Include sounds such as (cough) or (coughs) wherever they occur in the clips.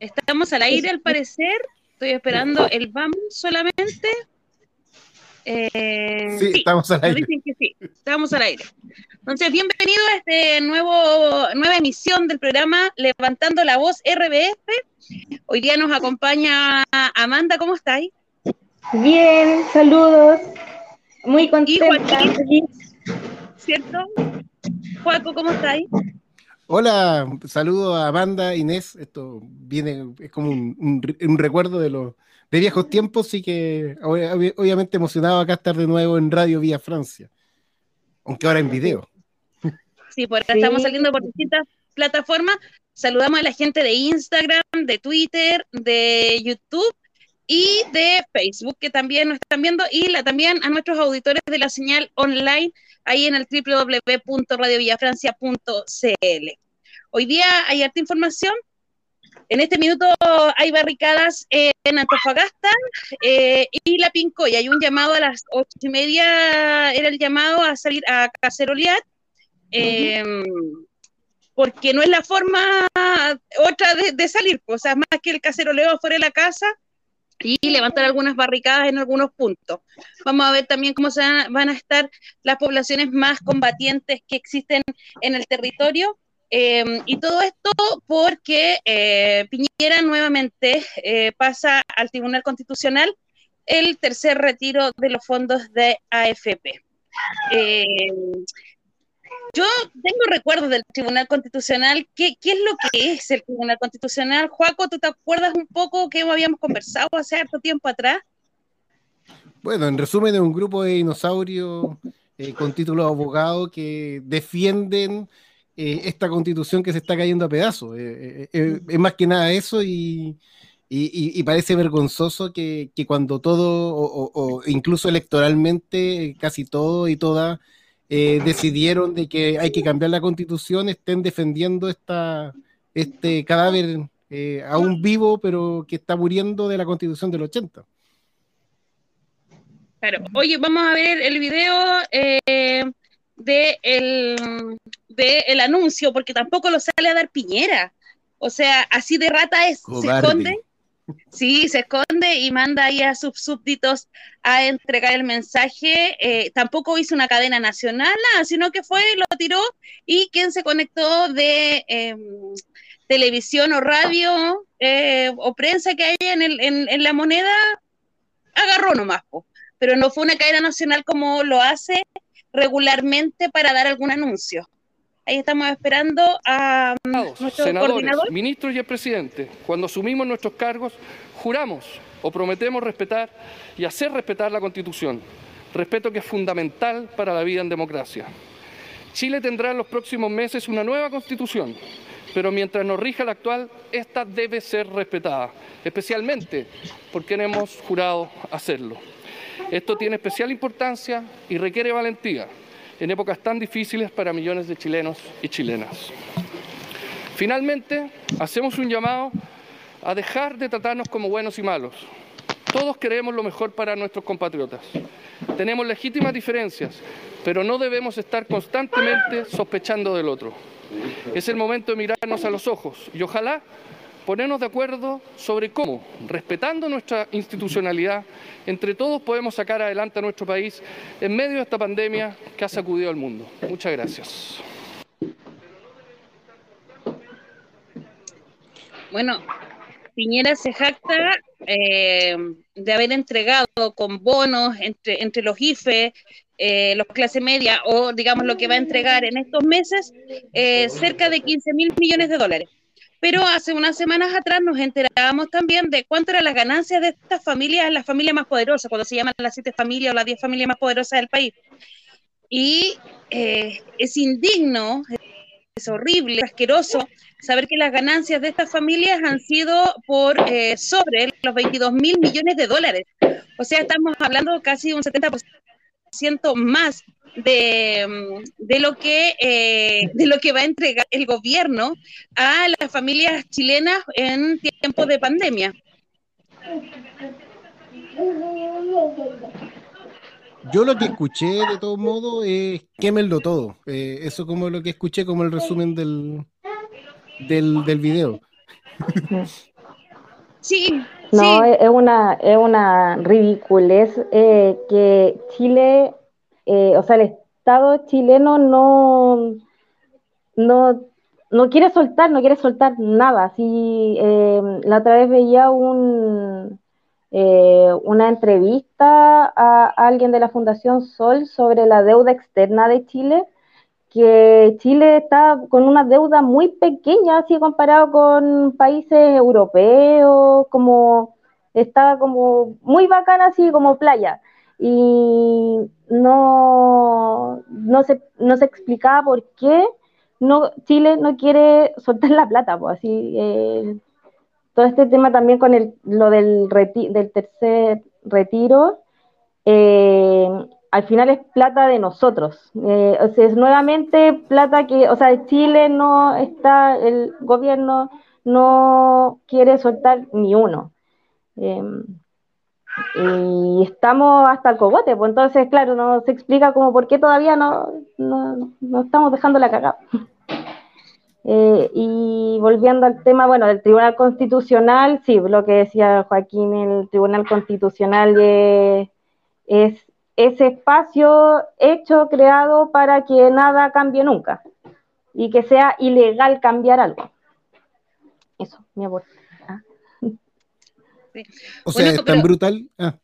Estamos al aire al parecer. Estoy esperando el BAM solamente. Eh, sí, estamos al aire. dicen que sí, estamos al aire. Entonces, bienvenido a este nuevo, nueva emisión del programa Levantando la Voz RBF. Hoy día nos acompaña Amanda, ¿cómo estáis? Bien, saludos. Muy Y contenta. Joaquín, ¿cierto? Juaco, ¿cómo estáis? Hola, saludo a Amanda, Inés. Esto viene, es como un, un re- un recuerdo de los de viejos tiempos, y que ob- ob- obviamente emocionado acá estar de nuevo en Radio Vía Francia. Aunque ahora en video. (laughs) Sí, por Sí. estamos saliendo por distintas plataformas. Saludamos a la gente de Instagram, de Twitter, de YouTube y de Facebook, que también nos están viendo, y la, también a nuestros auditores de la señal online ahí en el www.radiovillafrancia.cl. Hoy día hay harta información. En este minuto hay barricadas en Antofagasta eh, y La Pincoya. Hay un llamado a las ocho y media, era el llamado a salir a cacerolear eh, porque no es la forma otra de, de salir, pues, o sea, más que el caceroleo fuera de la casa y levantar algunas barricadas en algunos puntos. Vamos a ver también cómo van, a estar las poblaciones más combatientes que existen en el territorio. eh, y todo esto porque eh, Piñera nuevamente eh, pasa al Tribunal Constitucional el tercer retiro de los fondos de AFP. Yo tengo recuerdos del Tribunal Constitucional. ¿Qué, ¿Qué, es lo que es el Tribunal Constitucional? Juaco, ¿tú te acuerdas un poco que habíamos conversado hace harto tiempo atrás? Bueno, en resumen, es un grupo de dinosaurios eh, con título de abogado que defienden eh, esta constitución que se está cayendo a pedazos. Eh, es más que nada eso y, parece vergonzoso que, cuando todo, o, o- incluso electoralmente, casi todo y todas eh, decidieron de que hay que cambiar la constitución, estén defendiendo esta, este cadáver eh, aún vivo, pero que está muriendo de la constitución del 80. Claro. Oye, vamos a ver el video eh, de el, de el anuncio, porque tampoco lo sale a dar Piñera. O sea, así de rata es, se Cobarde. Sí, se esconde y manda ahí a sus súbditos a entregar el mensaje. Eh, tampoco hizo una cadena nacional, nada, sino que fue, lo tiró y quien se conectó de eh, televisión o radio eh, o prensa que haya en, el, en, en la moneda, agarró nomás. Po. Pero no fue una cadena nacional como lo hace regularmente para dar algún anuncio. Ahí estamos esperando a nuestro senadores, coordinador. ministros y el presidente, cuando asumimos nuestros cargos, juramos o prometemos respetar y hacer respetar la Constitución, respeto que es fundamental para la vida en democracia. Chile tendrá en los próximos meses una nueva Constitución, pero mientras nos rija la actual, esta debe ser respetada, especialmente porque hemos jurado hacerlo. Esto tiene especial importancia y requiere valentía en épocas tan difíciles para millones de chilenos y chilenas. Finalmente, hacemos un llamado a dejar de tratarnos como buenos y malos. Todos queremos lo mejor para nuestros compatriotas. Tenemos legítimas diferencias, pero no debemos estar constantemente sospechando del otro. Es el momento de mirarnos a los ojos y ojalá ponernos de acuerdo sobre cómo, respetando nuestra institucionalidad, entre todos podemos sacar adelante a nuestro país en medio de esta pandemia que ha sacudido al mundo. Muchas gracias. Bueno, Piñera se jacta eh, de haber entregado con bonos entre, entre los IFE, eh, los clase media o digamos lo que va a entregar en estos meses, eh, cerca de 15 mil millones de dólares. Pero hace unas semanas atrás nos enterábamos también de cuánto eran las ganancias de estas familias, las familias más poderosas, cuando se llaman las siete familias o las diez familias más poderosas del país. Y eh, es indigno, es horrible, asqueroso saber que las ganancias de estas familias han sido por eh, sobre los 22 mil millones de dólares. O sea, estamos hablando casi un 70% más de, de, lo que, eh, de lo que va a entregar el gobierno a las familias chilenas en tiempos de pandemia. Yo lo que escuché de todos modos es quémenlo todo. Eh, eso como lo que escuché como el resumen del, del, del video. Sí. No, es una, es una ridiculez eh, que Chile eh, o sea, el Estado chileno no, no, no quiere soltar, no quiere soltar nada. Si eh, la otra vez veía un, eh, una entrevista a alguien de la Fundación Sol sobre la deuda externa de Chile, que Chile está con una deuda muy pequeña, así comparado con países europeos, como está como muy bacana, así como playa y no, no, se, no se explicaba por qué no, Chile no quiere soltar la plata, pues así. Eh, todo este tema también con el, lo del, del tercer retiro, eh, al final es plata de nosotros. Eh, o sea, es nuevamente plata que, o sea, Chile no está, el gobierno no quiere soltar ni uno y estamos hasta el cogote, pues entonces, claro, no se explica como por qué todavía no, no, no estamos dejando la cagada. (laughs) Eh, y volviendo al tema, bueno, del Tribunal Constitucional, sí, lo que decía Joaquín, el Tribunal Constitucional es ese espacio hecho, creado para que nada cambie nunca y que sea ilegal cambiar algo. Eso, mi abuelo. O sea, es tan brutal. Ah.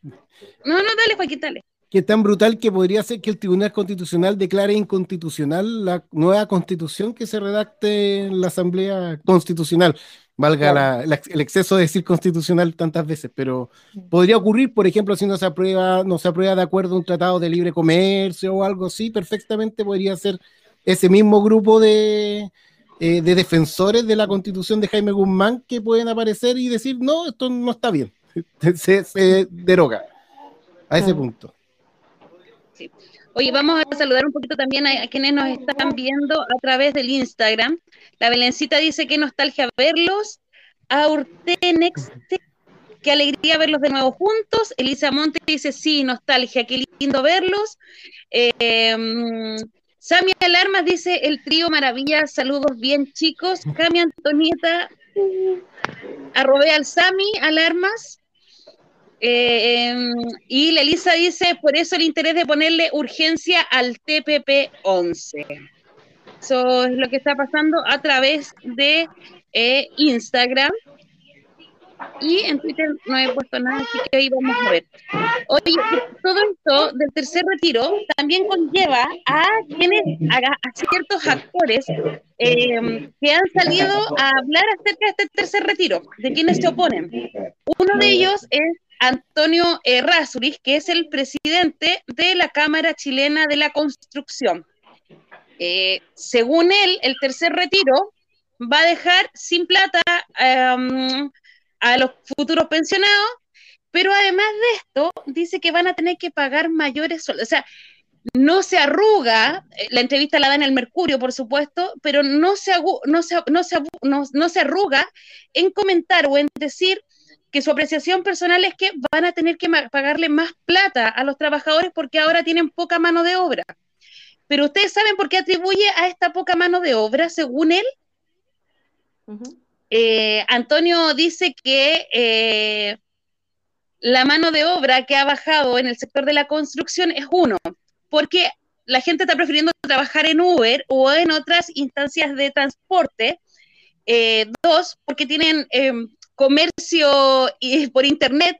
No, no, dale, Joaquín, dale. Que es tan brutal que podría ser que el Tribunal Constitucional declare inconstitucional la nueva constitución que se redacte en la Asamblea Constitucional. Valga el exceso de decir constitucional tantas veces, pero podría ocurrir, por ejemplo, si no se aprueba, no se aprueba de acuerdo un tratado de libre comercio o algo así, perfectamente podría ser ese mismo grupo de, eh, de defensores de la constitución de Jaime Guzmán que pueden aparecer y decir, no, esto no está bien, (laughs) se, deroga a ese punto. Oye, vamos a saludar un poquito también a, quienes nos están viendo a través del Instagram. La Belencita dice que nostalgia verlos. A Urtenex, qué alegría verlos de nuevo juntos. Elisa Monte dice, sí, nostalgia, qué lindo verlos. Eh, Sami Alarmas dice el trío Maravilla, saludos bien chicos. Cami Antonieta, arrobé al Sami Alarmas. Eh, em, y la Elisa dice, por eso el interés de ponerle urgencia al TPP 11. Eso es lo que está pasando a través de eh, Instagram. Y en Twitter no he puesto nada, así que ahí vamos a ver. Oye, todo esto del tercer retiro también conlleva a quienes, a, ciertos actores eh, que han salido a hablar acerca de este tercer retiro, de quienes se oponen. Uno de ellos es Antonio Errázuriz, que es el presidente de la Cámara Chilena de la Construcción. Eh, según él, el tercer retiro va a dejar sin plata um, a los futuros pensionados, pero además de esto, dice que van a tener que pagar mayores sueldos. O sea, no se arruga, eh, la entrevista la da en el Mercurio, por supuesto, pero no se, no se, no se, no, se arruga en comentar o en decir que su apreciación personal es que van a tener que pagarle más plata a los trabajadores porque ahora tienen poca mano de obra. Pero ustedes saben por qué atribuye a esta poca mano de obra, según él. Eh, Antonio dice que eh, la mano de obra que ha bajado en el sector de la construcción es uno, porque la gente está prefiriendo trabajar en Uber o en otras instancias de transporte. Eh, dos, porque tienen comercio por internet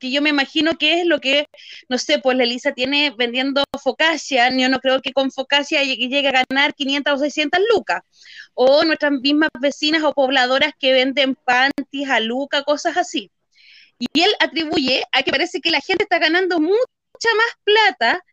que yo me imagino que es lo que, no sé, pues la Elisa tiene vendiendo focacia, yo no creo que con focacia llegue a ganar 500 o 600 lucas, o nuestras mismas vecinas o pobladoras que venden panties a luca, cosas así. Y él atribuye a que parece que la gente está ganando mucha más plata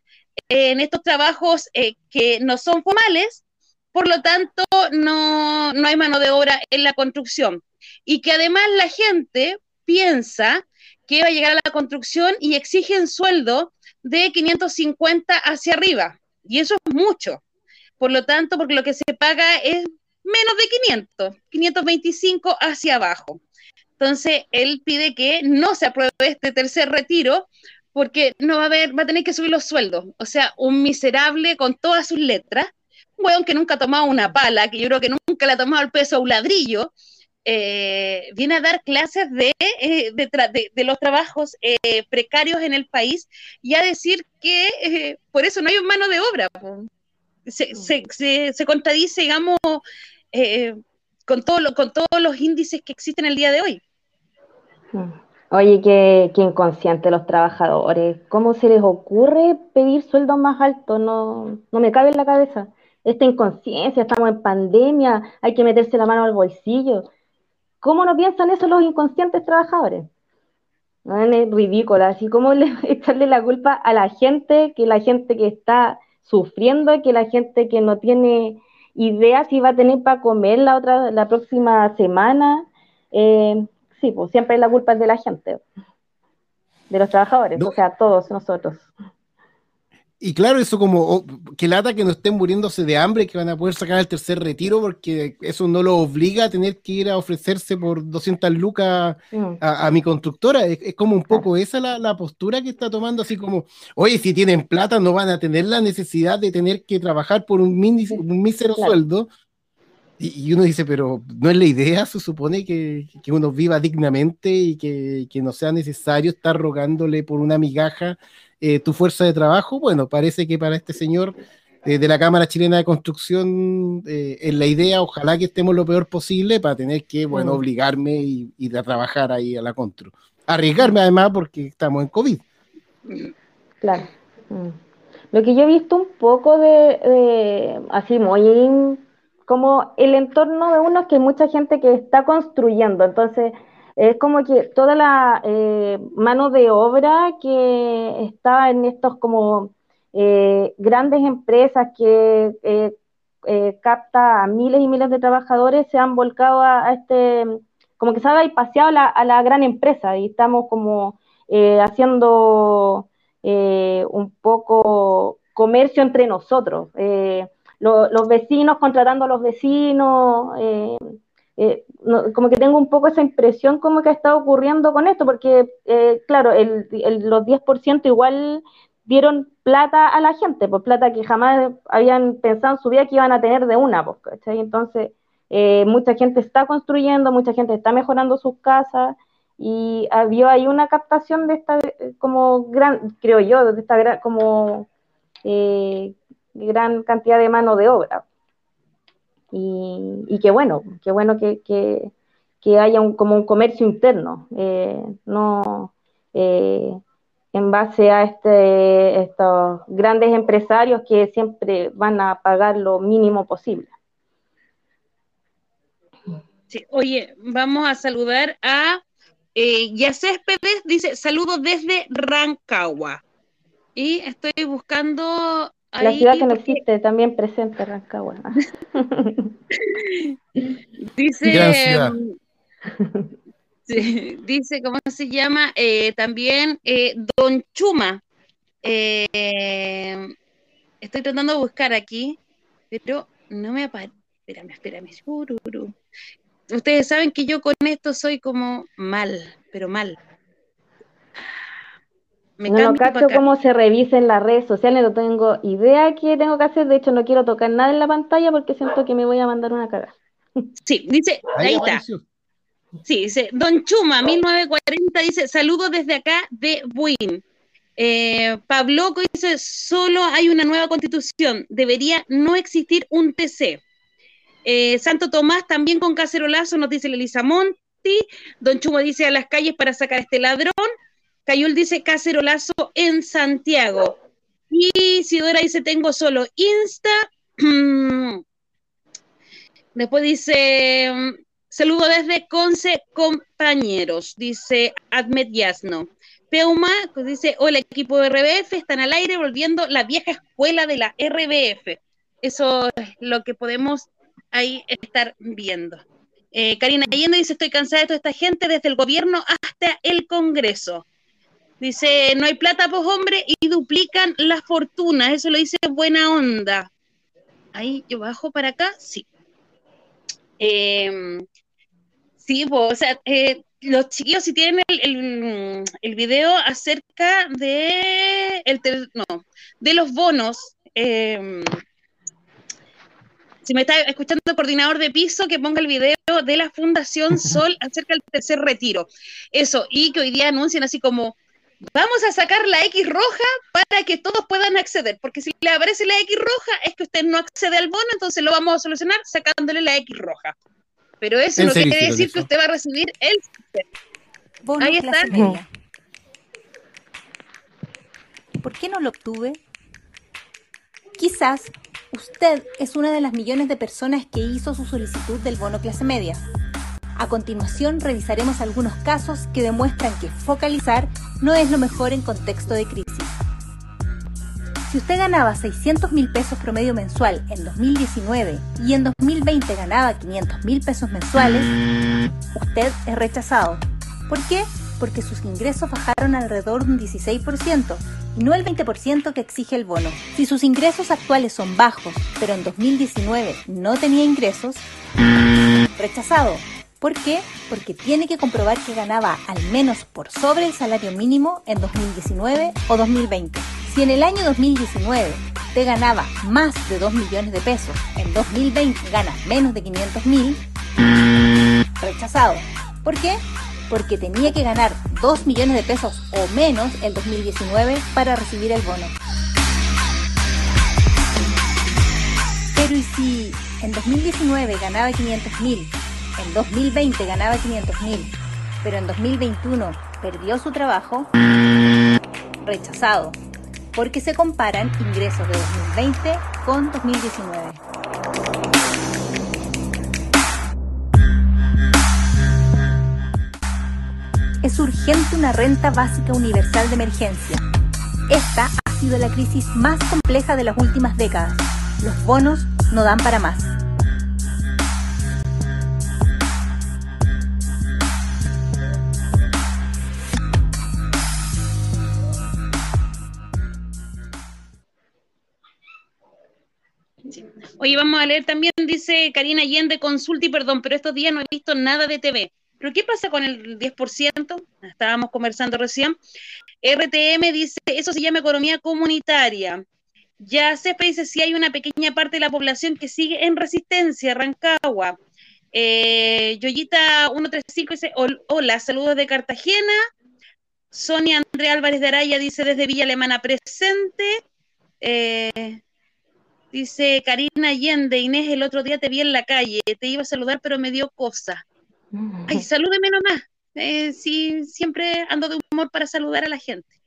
en estos trabajos eh, que no son formales, por lo tanto no, no hay mano de obra en la construcción. Y que además la gente piensa que va a llegar a la construcción y exigen sueldo de 550 hacia arriba. Y eso es mucho. Por lo tanto, porque lo que se paga es menos de 500, 525 hacia abajo. Entonces, él pide que no se apruebe este tercer retiro porque no va a haber, va a tener que subir los sueldos. O sea, un miserable con todas sus letras, un weón que nunca ha tomado una pala, que yo creo que nunca le ha tomado el peso a un ladrillo, eh, viene a dar clases de, eh, de, los trabajos eh, precarios en el país y a decir que por eso no hay mano de obra. Se, se, se, contradice, digamos, con, todo con todos los índices que existen el día de hoy. Oye, qué, qué inconsciente los trabajadores. ¿Cómo se les ocurre pedir sueldos más altos? No, no me cabe en la cabeza. Esta inconsciencia, estamos en pandemia, hay que meterse la mano al bolsillo. ¿Cómo no piensan eso los inconscientes trabajadores? Es ridículo, así como (laughs) echarle la culpa a la gente, que la gente que está sufriendo, que la gente que no tiene idea si va a tener para comer la otra, la próxima semana. Eh, sí, pues siempre la culpa es de la gente, de los trabajadores, o sea, todos nosotros. Y claro, eso como oh, que lata que no estén muriéndose de hambre, que van a poder sacar el tercer retiro, porque eso no lo obliga a tener que ir a ofrecerse por 200 lucas mm. a, mi constructora. Es, como un poco esa la, postura que está tomando, así como, oye, si tienen plata no van a tener la necesidad de tener que trabajar por un, un mísero sueldo. Y, uno dice, pero no es la idea, se supone que, que uno viva dignamente y que, que no sea necesario estar rogándole por una migaja eh, tu fuerza de trabajo, bueno, parece que para este señor eh, de la Cámara Chilena de Construcción eh, es la idea, ojalá que estemos lo peor posible para tener que, bueno, obligarme y, y a trabajar ahí a la Contru. Arriesgarme además porque estamos en COVID. Claro. Mm. Lo que yo he visto un poco de, de así muy como el entorno de uno es que hay mucha gente que está construyendo, entonces es como que toda la eh, mano de obra que está en estos como eh, grandes empresas que eh, capta a miles y miles de trabajadores se han volcado a, este, como que se ha paseado a la gran empresa y estamos como haciendo un poco comercio entre nosotros. los vecinos contratando a los vecinos, eh, como que tengo un poco esa impresión como que ha estado ocurriendo con esto, porque, eh, claro, el, los 10% igual dieron plata a la gente, pues plata que jamás habían pensado en su vida que iban a tener de una, pues, Entonces, eh, mucha gente está construyendo, mucha gente está mejorando sus casas y había ahí una captación de esta, como gran, creo yo, de esta gran, como gran cantidad de mano de obra. Y, y qué bueno, qué bueno que, que, haya un, como un comercio interno, eh, no eh, en base a este, estos grandes empresarios que siempre van a pagar lo mínimo posible. Sí, oye, vamos a saludar a eh, Pérez, dice saludos desde Rancagua. Y estoy buscando la ciudad que no existe, también presente Rancagua. (laughs) dice, dice, ¿cómo se llama? Eh, también eh, Don Chuma. Eh, estoy tratando de buscar aquí, pero no me aparece. Espérame, espérame. Ustedes saben que yo con esto soy como mal, pero mal no, cacho cómo se revisa en las redes sociales, no tengo idea qué tengo que hacer, de hecho no quiero tocar nada en la pantalla porque siento que me voy a mandar una cagada. (laughs) Sí, dice, ahí, está. Sí, dice, Don Chuma, 1940, dice, saludos desde acá de Buin. Eh, Pabloco dice, solo hay una nueva constitución, debería no existir un TC. Eh, Santo Tomás también con cacerolazo, nos dice Elisa Monti. Don Chuma dice, a las calles para sacar a este ladrón. Cayul dice cacerolazo en Santiago. Y Sidora dice tengo solo Insta. (clears throat) Después dice saludo desde Conce, compañeros, dice Admet Yasno. Peuma dice, hola equipo de RBF, están al aire volviendo la vieja escuela de la RBF. Eso es lo que podemos ahí estar viendo. Eh, Karina Allende dice, estoy cansada de toda esta gente, desde el gobierno hasta el Congreso. Dice, no hay plata, pues hombre, y duplican la fortuna. Eso lo dice buena onda. Ahí yo bajo para acá, sí. Em, sí, pues, o sea, eh, los chiquillos si tienen el, el, video acerca de, el, no, de los bonos. Em, si me está escuchando el coordinador de piso, que ponga el video de la Fundación (laughs) Sol acerca del tercer retiro. Eso, y que hoy día anuncien así como, vamos a sacar la X roja para que todos puedan acceder, porque si le aparece la X roja es que usted no accede al bono, entonces lo vamos a solucionar sacándole la X roja. Pero eso no quiere decir que usted va a recibir el Ahí está. ¿Por qué no lo obtuve? Quizás usted es una de las millones de personas que hizo su solicitud del bono clase media. A continuación revisaremos algunos casos que demuestran que focalizar no es lo mejor en contexto de crisis. Si usted ganaba 600 mil pesos promedio mensual en 2019 y en 2020 ganaba 500 mil pesos mensuales, usted es rechazado. ¿Por qué? Porque sus ingresos bajaron alrededor de un 16% y no el 20% que exige el bono. Si sus ingresos actuales son bajos, pero en 2019 no tenía ingresos, rechazado. ¿Por qué? Porque tiene que comprobar que ganaba al menos por sobre el salario mínimo en 2019 o 2020. Si en el año 2019 te ganaba más de 2 millones de pesos, en 2020 ganas menos de 500 mil, rechazado. ¿Por qué? Porque tenía que ganar 2 millones de pesos o menos en 2019 para recibir el bono. Pero ¿y si en 2019 ganaba 500 mil, en 2020 ganaba 500 mil, pero en 2021 perdió su trabajo? Rechazado porque se comparan ingresos de 2020 con 2019. Es urgente una renta básica universal de emergencia. Esta ha sido la crisis más compleja de las últimas décadas. Los bonos no dan para más. Oye, vamos a leer también, dice Karina Allende, consulta y perdón, pero estos días no he visto nada de TV. ¿Pero qué pasa con el 10%? Estábamos conversando recién. RTM dice, eso se llama economía comunitaria. Ya CEPE dice, si hay una pequeña parte de la población que sigue en resistencia, Rancagua. Eh, Yoyita 135 dice, hola, saludos de Cartagena. Sonia Andrea Álvarez de Araya dice, desde Villa Alemana presente. Eh, Dice Karina Allende, Inés, el otro día te vi en la calle, te iba a saludar, pero me dio cosa. Ay, salúdeme nomás. Eh, sí, siempre ando de humor para saludar a la gente.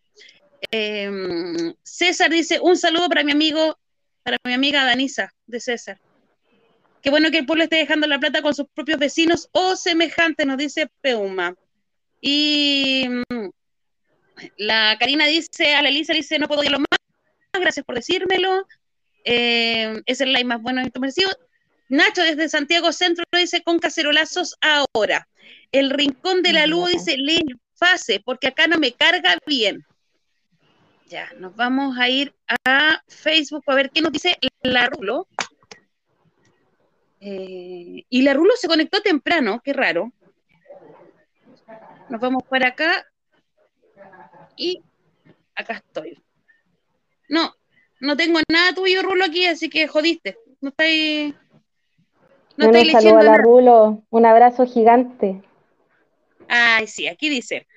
Em, César dice, un saludo para mi amigo, para mi amiga Danisa, de César. Qué bueno que el pueblo esté dejando la plata con sus propios vecinos o semejantes, nos dice Peuma. Y mm, la Karina dice, a la Elisa dice, no puedo lo más, gracias por decírmelo. Eh, es el like más bueno en comercio. Nacho desde Santiago Centro dice con cacerolazos ahora. El Rincón de la Luz dice lee fase porque acá no me carga bien. Ya, nos vamos a ir a Facebook a ver qué nos dice la Rulo. Eh, y la Rulo se conectó temprano, qué raro. Nos vamos para acá. Y acá estoy. No, no tengo nada tuyo, Rulo, aquí, así que jodiste. No estáis. No un saludo a la Rulo, un abrazo gigante. Ay, sí, aquí dice.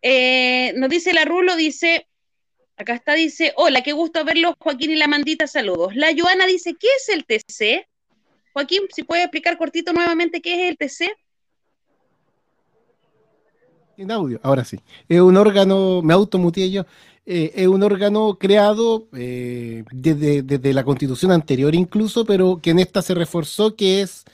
Eh, nos dice la Rulo, dice, acá está, dice, hola, qué gusto verlos, Joaquín y la Mandita, saludos. La Joana dice, ¿qué es el TC? Joaquín, si puede explicar cortito nuevamente qué es el TC. En audio, ahora sí. Es un órgano, me automuteé yo, eh, es un órgano creado eh, desde, la constitución anterior incluso, pero que en esta se reforzó que es,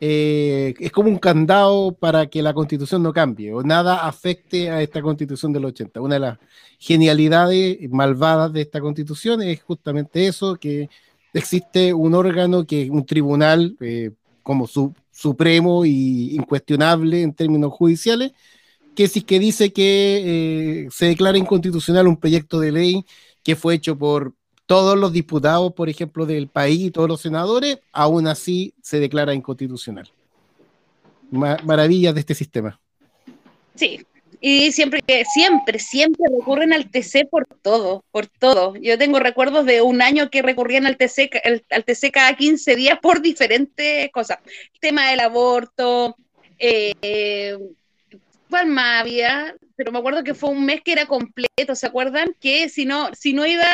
eh, es como un candado para que la constitución no cambie o nada afecte a esta constitución del 80. Una de las genialidades malvadas de esta constitución es justamente eso, que existe un órgano que un tribunal como su, supremo y incuestionable en términos judiciales, que sí que dice que eh, se declara inconstitucional un proyecto de ley que fue hecho por todos los diputados, por ejemplo, del país y todos los senadores, aún así se declara inconstitucional. maravillas de este sistema. Sí, y siempre, siempre, siempre recurren al TC por todo, por todo. Yo tengo recuerdos de un año que recurrían al TC, al TC cada 15 días por diferentes cosas. El tema del aborto, eh, ¿Cuál más había? Pero me acuerdo que fue un mes que era completo, ¿se acuerdan? Que si no, si no iba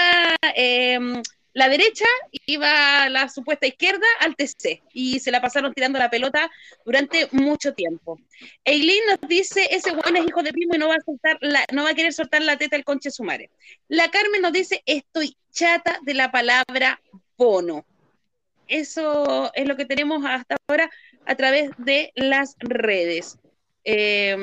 em, la derecha, iba la supuesta izquierda al TC y se la pasaron tirando la pelota durante mucho tiempo. Eileen nos dice, ese weón es hijo de primo y no va a soltar la, no va a querer soltar la teta al conche sumare. La Carmen nos dice, estoy chata de la palabra bono. Eso es lo que tenemos hasta ahora a través de las redes. Eh,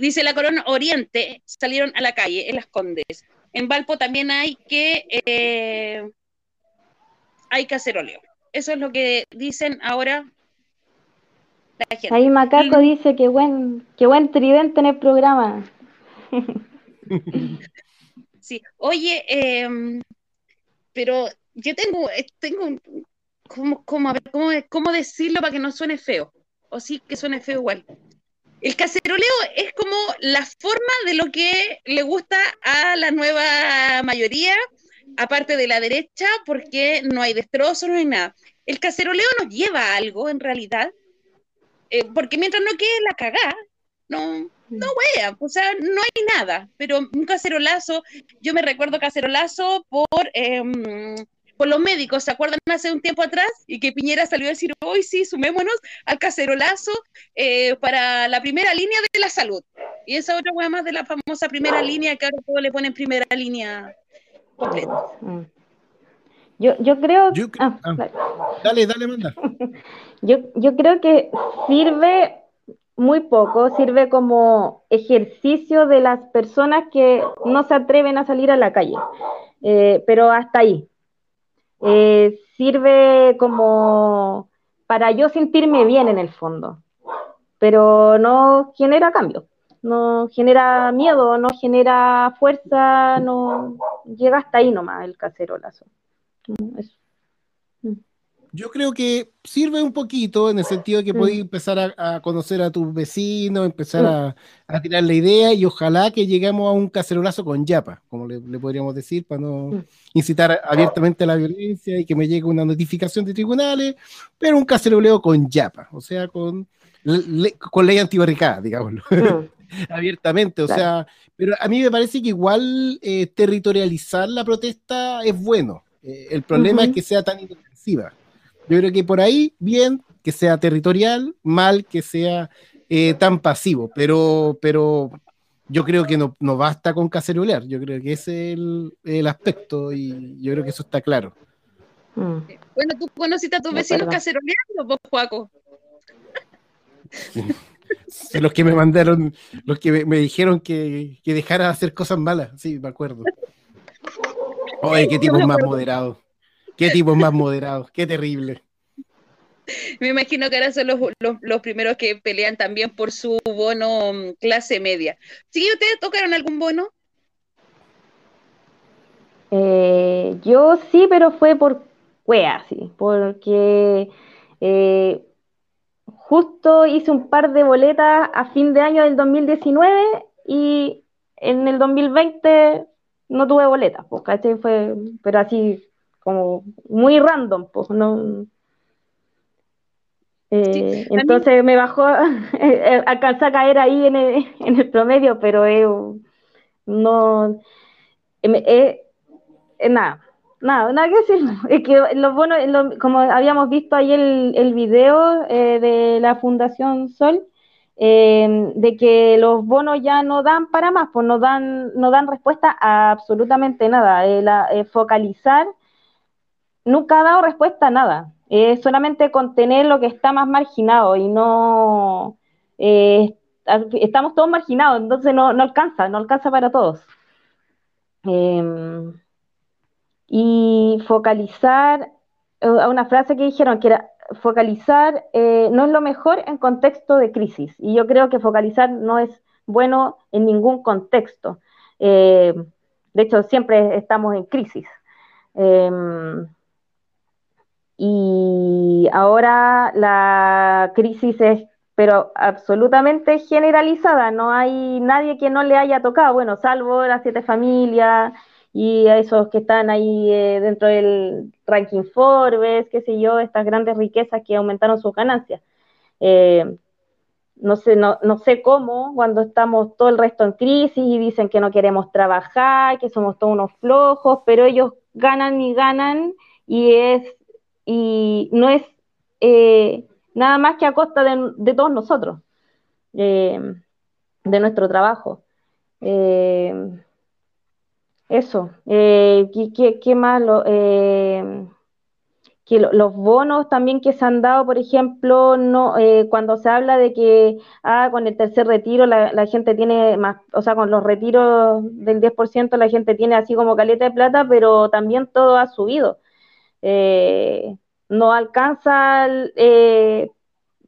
dice la Corona Oriente, salieron a la calle, en las Condes. En Valpo también hay que eh, hay caceroleo. Eso es lo que dicen ahora la gente. Ahí Macaco dice que buen, que buen tridente en el programa. (laughs) sí, oye, em, pero yo tengo, eh, tengo ¿cómo, cómo, cómo, cómo decirlo para que no suene feo? O sí que suene feo igual. El caceroleo es como la forma de lo que le gusta a la nueva mayoría, aparte de la derecha, porque no hay destrozo, no hay nada. El caceroleo nos lleva a algo, en realidad, eh, porque mientras no quede la cagá, no, no wea, o sea, no hay nada, pero un cacerolazo, yo me recuerdo cacerolazo por... Em, los médicos, ¿se acuerdan hace un tiempo atrás? Y que Piñera salió a decir, hoy sí, sumémonos al cacerolazo eh, para la primera línea de la salud. Y esa otra hueá más de la famosa primera línea que ahora todo le ponen primera línea completa. Mm. Yo, yo creo... que ah, ah. dale, dale, manda. (laughs) yo, yo creo que sirve muy poco, sirve como ejercicio de las personas que no se atreven a salir a la calle. Eh, pero hasta ahí, eh, sirve como para yo sentirme bien en el fondo, pero no genera cambio, no genera miedo, no genera fuerza, no llega hasta ahí nomás el cacerolazo. Eso. Yo creo que sirve un poquito en el sentido de que mm. empezar a, conocer a tus vecinos, empezar mm. a, tirar la idea y ojalá que lleguemos a un cacerolazo con yapa, como le, podríamos decir, para no mm. incitar abiertamente a la violencia y que me llegue una notificación de tribunales, pero un caceroleo con yapa, o sea, con, con ley antibarricada, digámoslo. (laughs) abiertamente, o sea, pero a mí me parece que igual eh, territorializar la protesta es bueno. Eh, el problema es que sea tan intensiva. Yo creo que por ahí, bien, que sea territorial, mal que sea eh, tan pasivo, pero, pero yo creo que no, no basta con cacerolear, yo creo que ese es el, aspecto y yo creo que eso está claro. Mm. Bueno, tú conociste a tus vecinos caceroleando, vos, Juaco. los que me mandaron, los que me, dijeron que, que, dejara de hacer cosas malas, sí, me acuerdo. (laughs) Oye, qué tipo más moderado. Qué tipos más moderados, qué terrible. Me imagino que ahora son los, primeros que pelean también por su bono mm, clase media. ¿Sí ustedes tocaron algún bono? Eh, yo sí, pero fue por wea, sí, porque eh, justo hice un par de boletas a fin de año del 2019 y en el 2020 no tuve boletas, pues, Fue, pero así como muy random, pues, no. Eh, entonces me bajó, eh, (laughs) alcanzó a caer ahí en el, en el promedio, pero eh, no, nada, nada, nada que decir. (laughs) Es que lo bueno, como habíamos visto ahí el, el video de la Fundación Sol, eh, de que los bonos ya no dan para más, pues no dan, no dan respuesta a absolutamente nada. Eh, focalizar nunca ha dado respuesta a nada. Es solamente contener lo que está más marginado y no estamos todos marginados, entonces no, no alcanza, no alcanza para todos. Em, y focalizar, a una frase que dijeron que era focalizar eh, no es lo mejor en contexto de crisis. Y yo creo que focalizar no es bueno en ningún contexto. Eh, de hecho, siempre estamos en crisis. Em, y ahora la crisis es, pero absolutamente generalizada. No hay nadie que no le haya tocado, bueno, salvo las siete familias y a esos que están ahí eh, dentro del ranking Forbes, qué sé yo, estas grandes riquezas que aumentaron sus ganancias. Eh, no sé, no, no, sé cómo, cuando estamos todo el resto en crisis y dicen que no queremos trabajar, que somos todos unos flojos, pero ellos ganan y ganan y es y no es eh, nada más que a costa de, todos nosotros, de nuestro trabajo. Eso. Eh, ¿qué, qué, más? Eh, que los bonos también que se han dado, por ejemplo, no eh, cuando se habla de que ah, con el tercer retiro la, gente tiene más, o sea, con los retiros del 10% la gente tiene así como caleta de plata, pero también todo ha subido. No alcanza,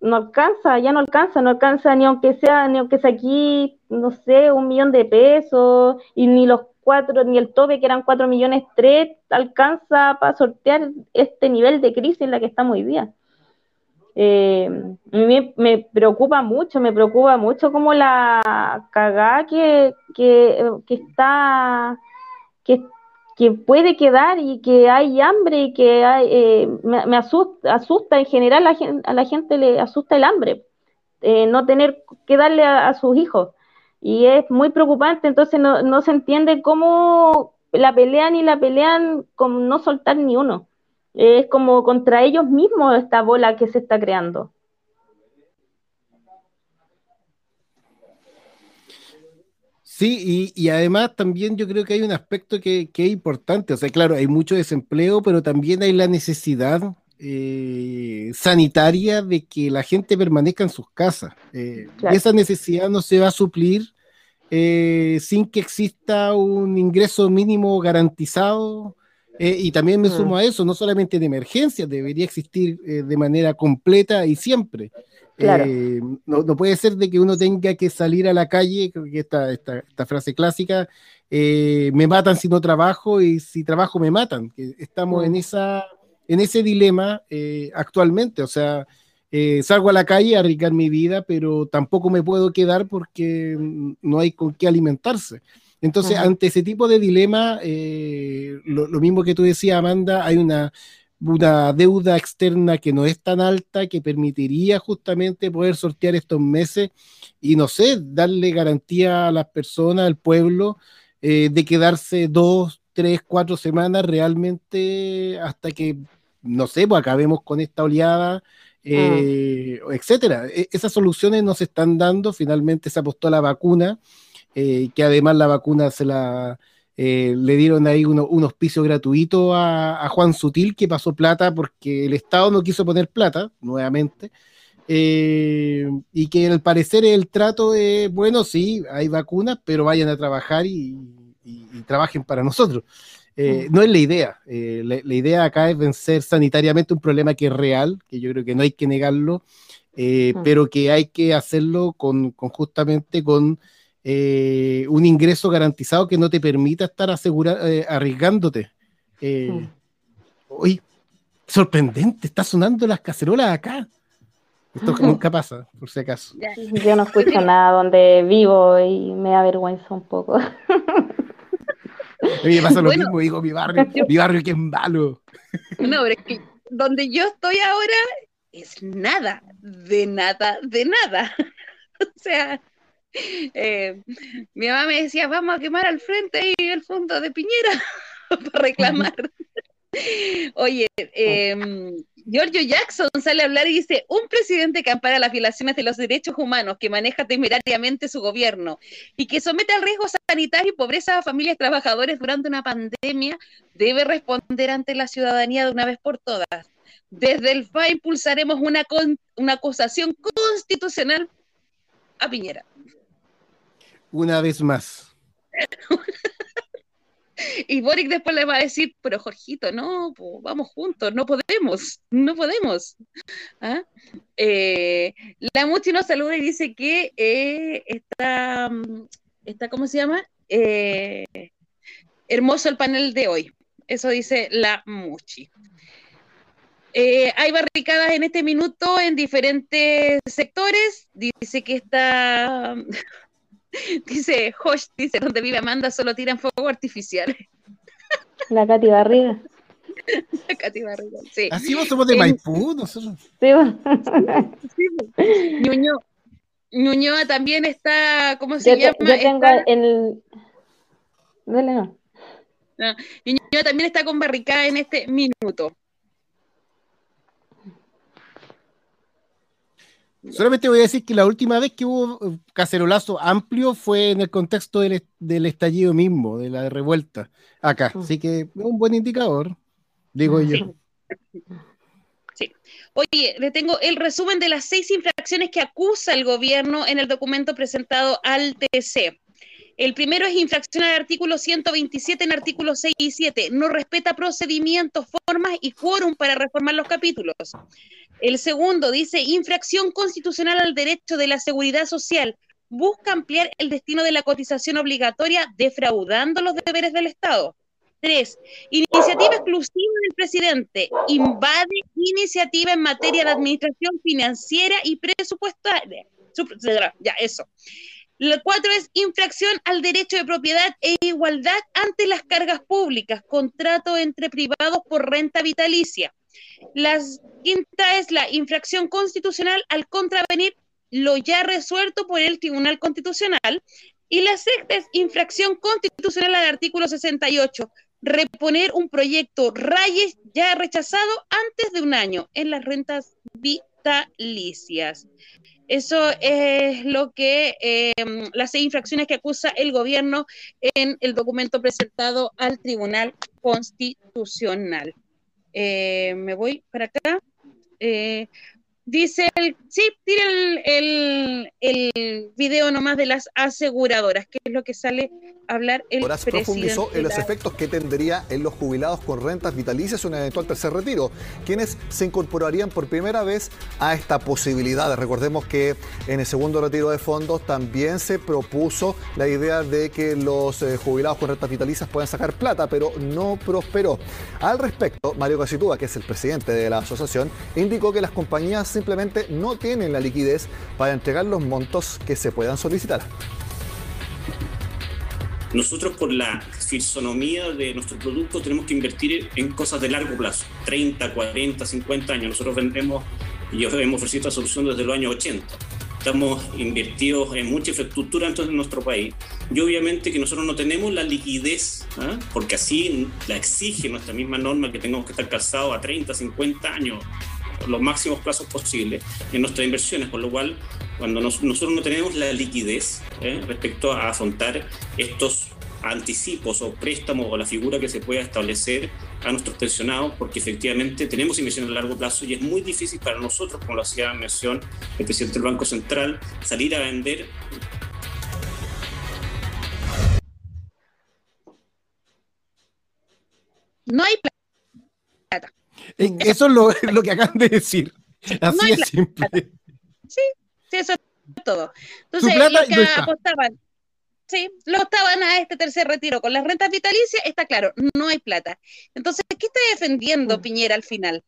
no alcanza, ya no alcanza, no alcanza ni aunque sea, ni aunque sea aquí, no sé, un millón de pesos, y ni los cuatro, ni el tope que eran cuatro millones tres, alcanza para sortear este nivel de crisis en la que estamos hoy día. Eh, me, preocupa mucho, me preocupa mucho como la cagada que, está, que, que, puede quedar y que hay hambre y que hay, eh, me, asusta, asusta, en general a, a, la gente le asusta el hambre, eh, no tener que darle a sus hijos y es muy preocupante, entonces no, se entiende cómo la pelean y la pelean con no soltar ni uno. Es como contra ellos mismos esta bola que se está creando. Sí, y, además también yo creo que hay un aspecto que, es importante. O sea, claro, hay mucho desempleo, pero también hay la necesidad eh, sanitaria de que la gente permanezca en sus casas. Eh, y esa necesidad no se va a suplir eh, sin que exista un ingreso mínimo garantizado. Eh, y también me mm. sumo a eso, no solamente de emergencia, debería existir eh, de manera completa y siempre. No, puede ser de que uno tenga que salir a la calle, creo que esta, esta, esta frase clásica, me matan si no trabajo y si trabajo me matan. Estamos en, mm. esa, en ese dilema actualmente, o sea, eh, salgo a la calle a arriesgar mi vida, pero tampoco me puedo quedar porque no hay con qué alimentarse. Entonces, ante ese tipo de dilema, eh, lo, mismo que tú decías, Amanda, hay una, una deuda externa que no es tan alta que permitiría justamente poder sortear estos meses y, no sé, darle garantía a las personas, al pueblo, eh, de quedarse dos, tres, cuatro semanas realmente hasta que, no sé, pues acabemos con esta oleada Ah. eh, etcétera. E, esas soluciones no se están dando. Finalmente se apostó a la vacuna, eh, que además la vacuna se la eh, le dieron ahí un hospicio gratuito a, Juan Sutil, que pasó plata porque el Estado no quiso poner plata, nuevamente. Eh, y que al parecer el trato es, bueno, sí, hay vacunas, pero vayan a trabajar y trabajen para nosotros. Eh, no es la idea. Eh, la, idea acá es vencer sanitariamente un problema que es real, que yo creo que no hay que negarlo, eh, pero que hay que hacerlo con, justamente con un ingreso garantizado que no te permita estar asegura, arriesgándote. Uy, sorprendente, está sonando las cacerolas acá. Esto nunca pasa, por si acaso. Yo no escucho (laughs) nada donde vivo y me da vergüenza un poco. A mí me pasa lo mismo, digo, mi barrio, mi barrio que es malo. No, pero es que donde yo estoy ahora es nada, de nada, de nada. (laughs) O sea, eh, mi mamá me decía, vamos a quemar al frente y el fondo de Piñera (laughs) para reclamar. (laughs) Oye, em, Giorgio Jackson sale a hablar y dice, un presidente que ampara las violaciones de los derechos humanos, que maneja temerariamente su gobierno y que somete al riesgo sanitario y pobreza a familias trabajadores durante una pandemia, debe responder ante la ciudadanía de una vez por todas. Desde el FA impulsaremos una, una acusación constitucional a Piñera. Una vez más. (laughs) Y Boric después le va a decir, pero Jorgito, no, vamos juntos, no podemos, no podemos. ¿Ah? Eh, la Muchi nos saluda y dice que eh, está, está, ¿cómo se llama? Eh, hermoso el panel de hoy. Eso dice la Muchi. hay barricadas en este minuto en diferentes sectores. Dice que está (laughs) (laughs) Dice, Josh, dice, donde vive Amanda solo tiran fuego artificial. La Katy Barriga. (laughs) La Katy Barriga, sí. Así vos somos de Maipú, nosotros. Sí, sí Ñuño, Ñuñoa también está, ¿cómo se llama? Yo tengo el... Dale, no. no. Ñuñoa también está con barricada en este minuto. Solamente voy a decir que la última vez que hubo eh, cacerolazo amplio fue en el contexto del, estallido mismo, de la revuelta acá. Mm. Así que es un buen indicador, digo yo. Sí. Oye, le tengo el resumen de las seis infracciones que acusa el gobierno en el documento presentado al TC. El primero es infracción al artículo 127 en artículos 6 y 7. No respeta procedimientos, formas y quórum para reformar los capítulos. El segundo dice infracción constitucional al derecho de la seguridad social. Busca ampliar el destino de la cotización obligatoria defraudando los deberes del Estado. Tres, iniciativa exclusiva del presidente. Invade iniciativa en materia de administración financiera y presupuestaria. Ya, eso. El cuatro es infracción al derecho de propiedad e igualdad ante las cargas públicas, contrato entre privados por renta vitalicia. La quinta es la infracción constitucional al contravenir lo ya resuelto por el Tribunal Constitucional. Y la sexta es infracción constitucional al artículo 68, reponer un proyecto Rayes ya rechazado antes de un año en las rentas vitalicias. Eso es lo que em, las seis infracciones que acusa el gobierno en el documento presentado al Tribunal Constitucional. Eh, me voy para acá. Eh, Dice el, sí, tiren el, el, video nomás de las aseguradoras, que es lo que sale a hablar el Horas profundizó en los efectos que tendría en los jubilados con rentas vitalicias un eventual tercer retiro, quienes se incorporarían por primera vez a esta posibilidad. Recordemos que en el segundo retiro de fondos también se propuso la idea de que los eh, jubilados con rentas vitalicias puedan sacar plata, pero no prosperó. Al respecto, Mario Casitúa, que es el presidente de la asociación, indicó que las compañías simplemente no tienen la liquidez para entregar los montos que se puedan solicitar. Nosotros por la fisonomía de nuestro producto tenemos que invertir en cosas de largo plazo, 30, 40, 50 años. Nosotros vendemos y hemos ofrecido esta solución desde los años 80. Estamos invertidos en mucha infraestructura en nuestro país y obviamente que nosotros no tenemos la liquidez, ¿ah? porque así la exige nuestra misma norma que tengamos que estar calzados a 30, 50 años los máximos plazos posibles en nuestras inversiones, con lo cual cuando nosotros no tenemos la liquidez ¿eh? respecto a afrontar estos anticipos o préstamos o la figura que se pueda establecer a nuestros pensionados, porque efectivamente tenemos inversiones a largo plazo y es muy difícil para nosotros, como lo hacía mención el presidente del Banco Central, salir a vender. No hay plata. Eh, eso es (laughs) lo, que acaban de decir. Así es simple. Sí, sí, eso es todo. Entonces, los apostaban, sí, lo estaban a este tercer retiro con las rentas vitalicias, está claro, no hay plata. Entonces, ¿qué está defendiendo mm. Piñera al final?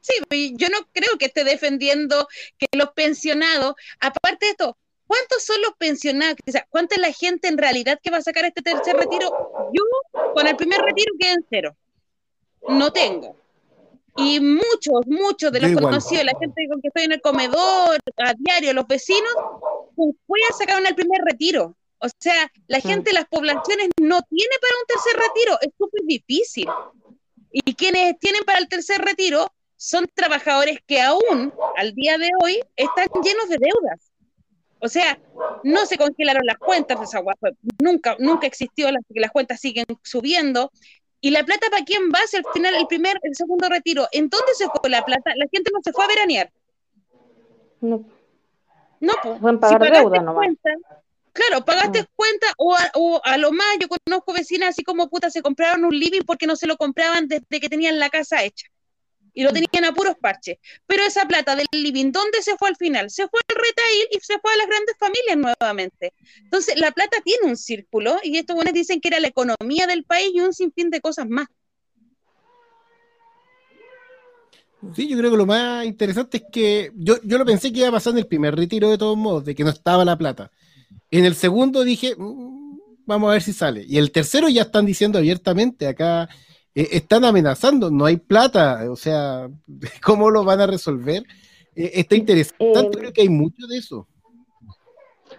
Sí, yo no creo que esté defendiendo que los pensionados, aparte de esto, ¿cuántos son los pensionados? O sea, ¿cuánta es la gente en realidad que va a sacar este tercer retiro? Yo, con el primer retiro, quedé en cero no tengo. Y muchos, muchos de los conocidos, la gente con que estoy en el comedor, a diario, los vecinos, fue a sacar en el primer retiro. O sea, la gente, las poblaciones no tiene para un tercer retiro, es súper difícil. Y quienes tienen para el tercer retiro son trabajadores que aún al día de hoy están llenos de deudas. O sea, no se congelaron las cuentas, esa nunca, nunca existió, las, las cuentas siguen subiendo. ¿Y la plata para quién va? Si al final el primer, el segundo retiro, ¿en dónde se fue la plata? La gente no se fue a veranear. No. No, pues. Pueden pagar si deuda nomás. cuenta, claro, pagaste Mm. cuenta o a, o a lo más, yo conozco vecinas así como puta, se compraron un living porque no se lo compraban desde que tenían la casa hecha. Y lo tenían a puros parches. Pero esa plata del living, ¿dónde se fue al final? Se fue al retail y se fue a las grandes familias nuevamente. Entonces, la plata tiene un círculo y estos buenos dicen que era la economía del país y un sinfín de cosas más. Sí, yo creo que lo más interesante es que yo, yo lo pensé que iba a pasar en el primer retiro de todos modos, de que no estaba la plata. En el segundo dije, "Mm, vamos a ver si sale. Y el tercero ya están diciendo abiertamente, acá eh, están amenazando, no hay plata, o sea, (laughs) ¿cómo lo van a resolver? Eh, está interesante, Eh, creo que hay mucho de eso.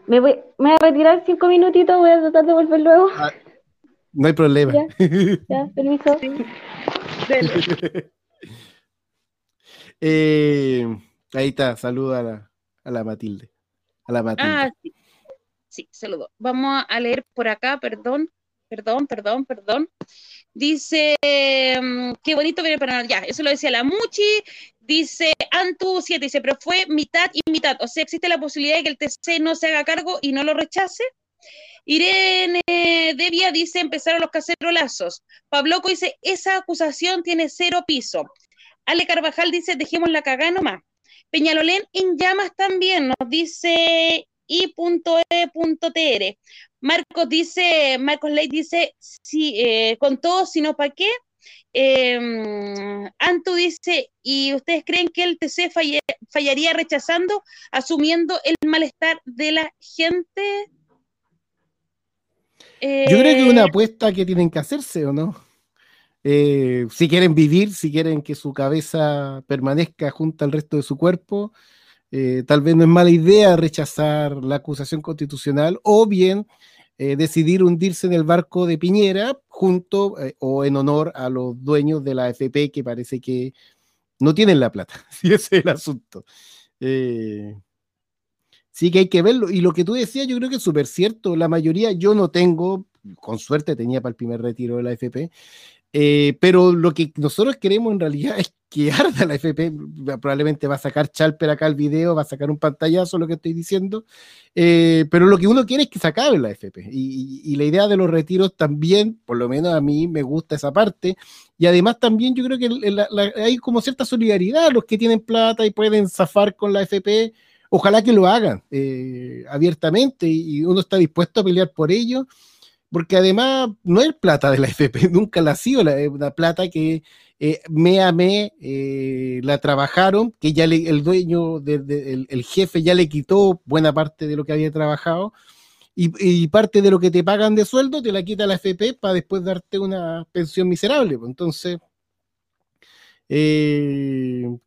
Me voy, me voy a retirar cinco minutitos, voy a tratar de volver luego. No hay problema. Ya, (laughs) permiso. (laughs) Eh, ahí está, saluda a la, a la Matilde. A la Matilde. Ah, sí. Sí, saludo. Vamos a leer por acá, perdón, perdón, perdón, perdón. Dice, mm, qué bonito viene para ya, eso lo decía la Muchi. Dice Antu 7, dice, pero fue mitad y mitad. O sea, existe la posibilidad de que el TC no se haga cargo y no lo rechace. Irene Devia dice, empezaron los cacerolazos. Pabloco dice, esa acusación tiene cero piso. Ale Carvajal dice, dejemos la cagada nomás. Peñalolén en llamas también, nos dice i.e.tr. Marcos dice, Marcos Ley dice, sí, eh, con todo, si no, ¿para qué? Eh, Antu dice, ¿y ustedes creen que el TC falle- fallaría rechazando, asumiendo el malestar de la gente? Yo creo que es Eh, una apuesta que tienen que hacerse, ¿o no? Eh, si quieren vivir, si quieren que su cabeza permanezca junto al resto de su cuerpo, eh, tal vez no es mala idea rechazar la acusación constitucional o bien eh, decidir hundirse en el barco de Piñera junto eh, o en honor a los dueños de la AFP que parece que no tienen la plata. (laughs) Sí, ese es el asunto. Eh, sí que hay que verlo. Y lo que tú decías, yo creo que es súper cierto. La mayoría, yo no tengo, con suerte tenía para el primer retiro de la AFP, eh, pero lo que nosotros queremos en realidad (laughs) es que arda la FP. Probablemente va a sacar Chalper acá el video, va a sacar un pantallazo, lo que estoy diciendo. Eh, pero lo que uno quiere es que se acabe la FP. Y, y, y, la idea de los retiros también, por lo menos a mí me gusta esa parte. Y además también yo creo que la, la, hay como cierta solidaridad. Los que tienen plata y pueden zafar con la FP, ojalá que lo hagan eh, abiertamente y uno está dispuesto a pelear por ello porque además no es plata de la (laughs) FP, nunca la ha sido, la, una plata que eh, me a me eh, la trabajaron, que ya el dueño, el, jefe ya le quitó buena parte de lo que había trabajado y, parte de lo que te pagan de sueldo te la quita la FP para después darte una pensión miserable. Entonces, eh,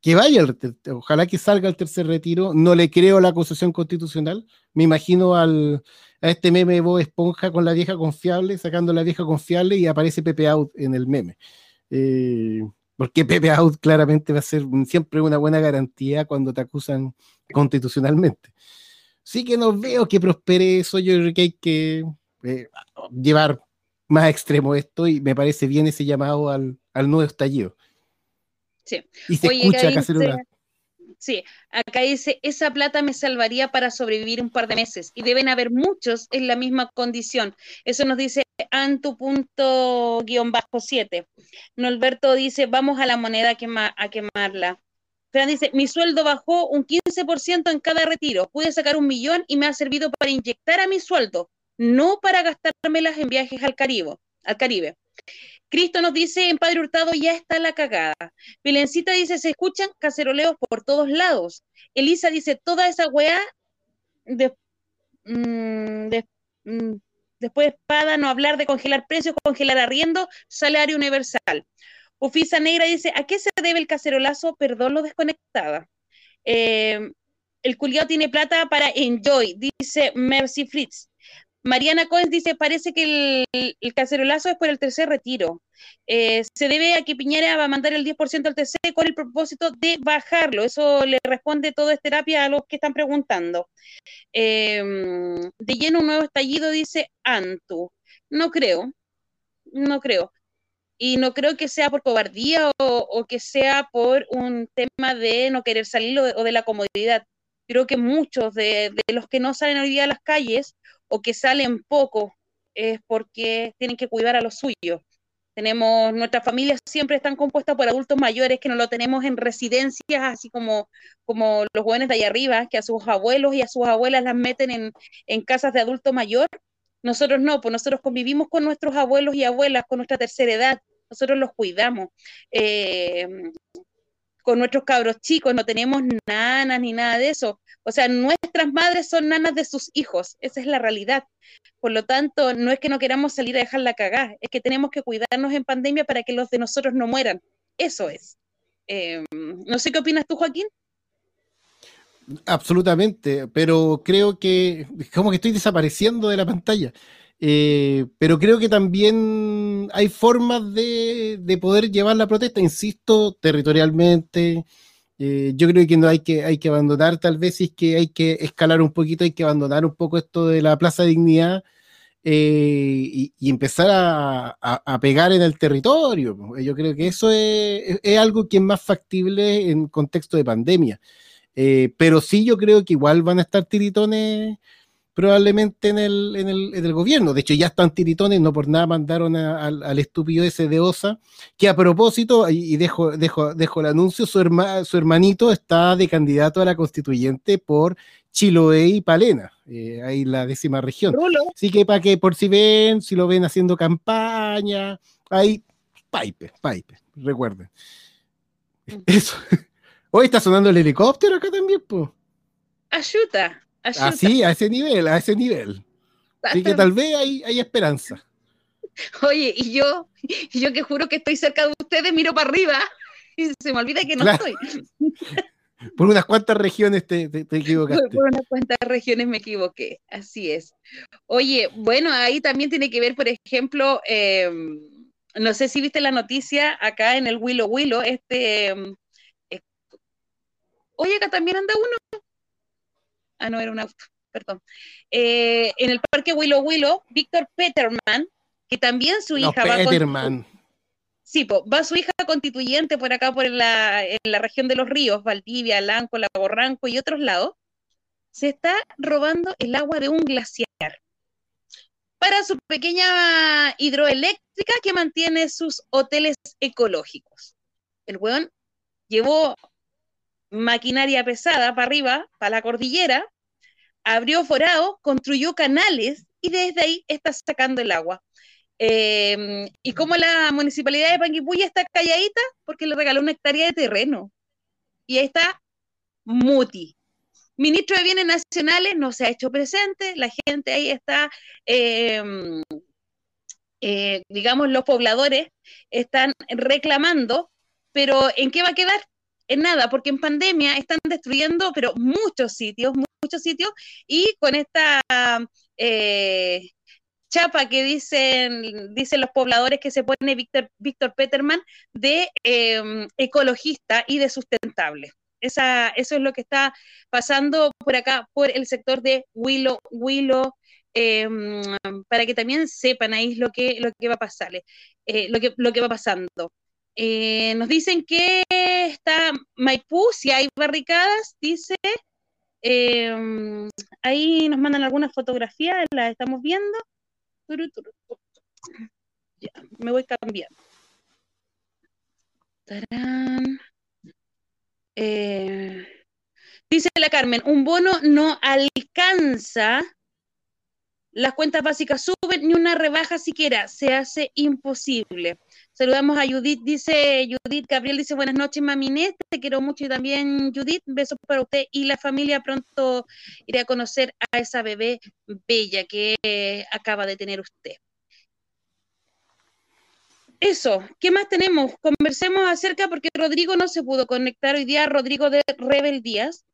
que vaya, ojalá que salga el tercer retiro, no le creo la acusación constitucional, me imagino al a este meme de Bob Esponja con la vieja confiable, sacando la vieja confiable y aparece Pepe Out en el meme. Eh, porque Pepe Out claramente va a ser siempre una buena garantía cuando te acusan constitucionalmente. Sí que no veo que prospere eso, yo creo que hay que eh, llevar más extremo esto y me parece bien ese llamado al, al nuevo estallido. Sí. Y se Oye, escucha acá hacer una... Sí, acá dice, esa plata me salvaría para sobrevivir un par de meses y deben haber muchos en la misma condición. Eso nos dice Antu.7. Norberto dice, vamos a la moneda a, quema, a quemarla. Fran dice, mi sueldo bajó un 15% en cada retiro. Pude sacar un millón y me ha servido para inyectar a mi sueldo, no para gastármelas en viajes al Caribe. Al Caribe. Cristo nos dice, en Padre Hurtado ya está la cagada. Pilencita dice, se escuchan caceroleos por todos lados. Elisa dice, toda esa weá, de, mm, de, mm, después espada, no hablar de congelar precios, congelar arriendo, salario universal. Ufisa Negra dice, ¿a qué se debe el cacerolazo? Perdón lo desconectada. Eh, el culiao tiene plata para enjoy, dice Mercy Fritz. Mariana Cohen dice, parece que el, cacerolazo es por el tercer retiro. Eh, se debe a que Piñera va a mandar el 10% al TC con el propósito de bajarlo. Eso le responde todo es terapia a los que están preguntando. Em, de lleno un nuevo estallido, dice Antu. No creo, no creo. Y no creo que sea por cobardía o, que sea por un tema de no querer salir o de, la comodidad. Creo que muchos de, los que no salen hoy día a las calles o que salen poco es porque tienen que cuidar a los suyos. Tenemos, nuestras familias siempre están compuestas por adultos mayores que no lo tenemos en residencias, así como, como los jóvenes de allá arriba, que a sus abuelos y a sus abuelas las meten en, en casas de adulto mayor. Nosotros no, pues nosotros convivimos con nuestros abuelos y abuelas, con nuestra tercera edad, nosotros los cuidamos. Eh, con nuestros cabros chicos, no tenemos nanas ni nada de eso. O sea, nuestras madres son nanas de sus hijos, esa es la realidad. Por lo tanto, no es que no queramos salir a dejarla cagar, es que tenemos que cuidarnos en pandemia para que los de nosotros no mueran. Eso es. Em, no sé qué opinas tú, Joaquín. Absolutamente, pero creo que como que estoy desapareciendo de la pantalla. Eh, pero creo que también hay formas de, poder llevar la protesta, insisto, territorialmente. Eh, yo creo que no hay que, hay que abandonar, tal vez es que hay que escalar un poquito, hay que abandonar un poco esto de la Plaza de Dignidad eh, y, empezar a, pegar en el territorio. Yo creo que eso es, es, algo que es más factible en contexto de pandemia. pero sí yo creo que igual van a estar tiritones probablemente en el, en el, en el gobierno. De hecho, ya están tiritones, no por nada mandaron al estúpido ese de OSA, que a propósito, y, dejo, dejo, dejo el anuncio, su, su hermanito está de candidato a la constituyente por Chiloé y Palena, eh, ahí la décima región. Así que para que por si ven, si lo ven haciendo campaña, ahí, pipe, pipe, recuerden. Mm. (laughs) Eso. Hoy está sonando el helicóptero acá también, pues. Ayuda. Así, a ese nivel, a ese nivel. Así que tal vez hay, hay esperanza. Oye, y yo, yo que juro que estoy cerca de ustedes, miro para arriba y se me olvida que no estoy. (laughs) Por unas cuantas regiones te, te, equivocaste. Por unas cuantas regiones me equivoqué, así es. Oye, bueno, ahí también tiene que ver, por ejemplo, em, no sé si viste la noticia acá en el Willow Willow, este... Em, eh, oye, acá también anda uno ah, no, era un auto, perdón. Eh, en el parque Willow Willow, Víctor Peterman, que también su hija va Peterman. Sí, va su hija constituyente por acá, por la, en la región de los ríos, Valdivia, Lanco, Lago Ranco y otros lados, se está robando el agua de un glaciar para su pequeña hidroeléctrica que mantiene sus hoteles ecológicos. El weón llevó maquinaria pesada para arriba, para la cordillera, abrió forado, construyó canales y desde ahí está sacando el agua. Em, y como la municipalidad de Panguipulli está calladita, porque le regaló una hectárea de terreno. Y ahí está Muti. Ministro de Bienes Nacionales no se ha hecho presente, la gente ahí está, em, eh, digamos, los pobladores están reclamando, pero ¿en qué va a quedar? En nada, porque en pandemia están destruyendo, pero muchos sitios, muchos sitios, y con esta eh, chapa que dicen, dicen los pobladores que se pone Víctor, Víctor Peterman de em, ecologista y de sustentable. Esa, eso es lo que está pasando por acá, por el sector de Willow, Willow, em, para que también sepan ahí lo que, lo que va a pasar, eh, lo, que, lo que va pasando. Eh, nos dicen que está Maipú, si hay barricadas, dice. Em, ahí nos mandan algunas fotografías, las estamos viendo. Ya, me voy cambiando. Eh, dice la Carmen, un bono no alcanza, las cuentas básicas suben, ni una rebaja siquiera, se hace imposible. Saludamos a Judith, dice Judith, Gabriel dice buenas noches, maminé, te quiero mucho y también Judith, besos para usted y la familia, pronto iré a conocer a esa bebé bella que acaba de tener usted. Eso, ¿qué más tenemos? Conversemos acerca porque Rodrigo no se pudo conectar hoy día, Rodrigo de Rebel Díaz.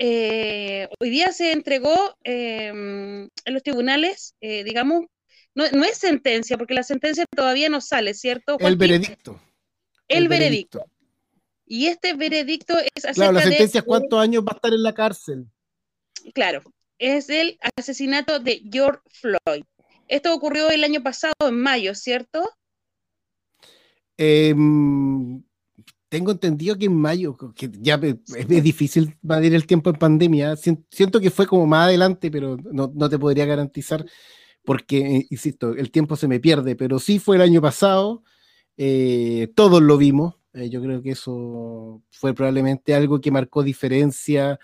eh, hoy día se entregó em, en los tribunales, eh, digamos, no, es sentencia, porque la sentencia todavía no sale, ¿cierto? El veredicto. El, veredicto. Y este veredicto es acerca Claro, la sentencia es cuántos años va a estar en la cárcel. Claro, es el asesinato de George Floyd. Esto ocurrió el año pasado, en mayo, ¿cierto? Em, tengo entendido que en mayo, que ya es, difícil medir el tiempo en pandemia. Siento que fue como más adelante, pero no, te podría garantizar porque, eh, insisto, el tiempo se me pierde, pero sí fue el año pasado, eh, todos lo vimos. Eh, yo creo que eso fue probablemente algo que marcó diferencia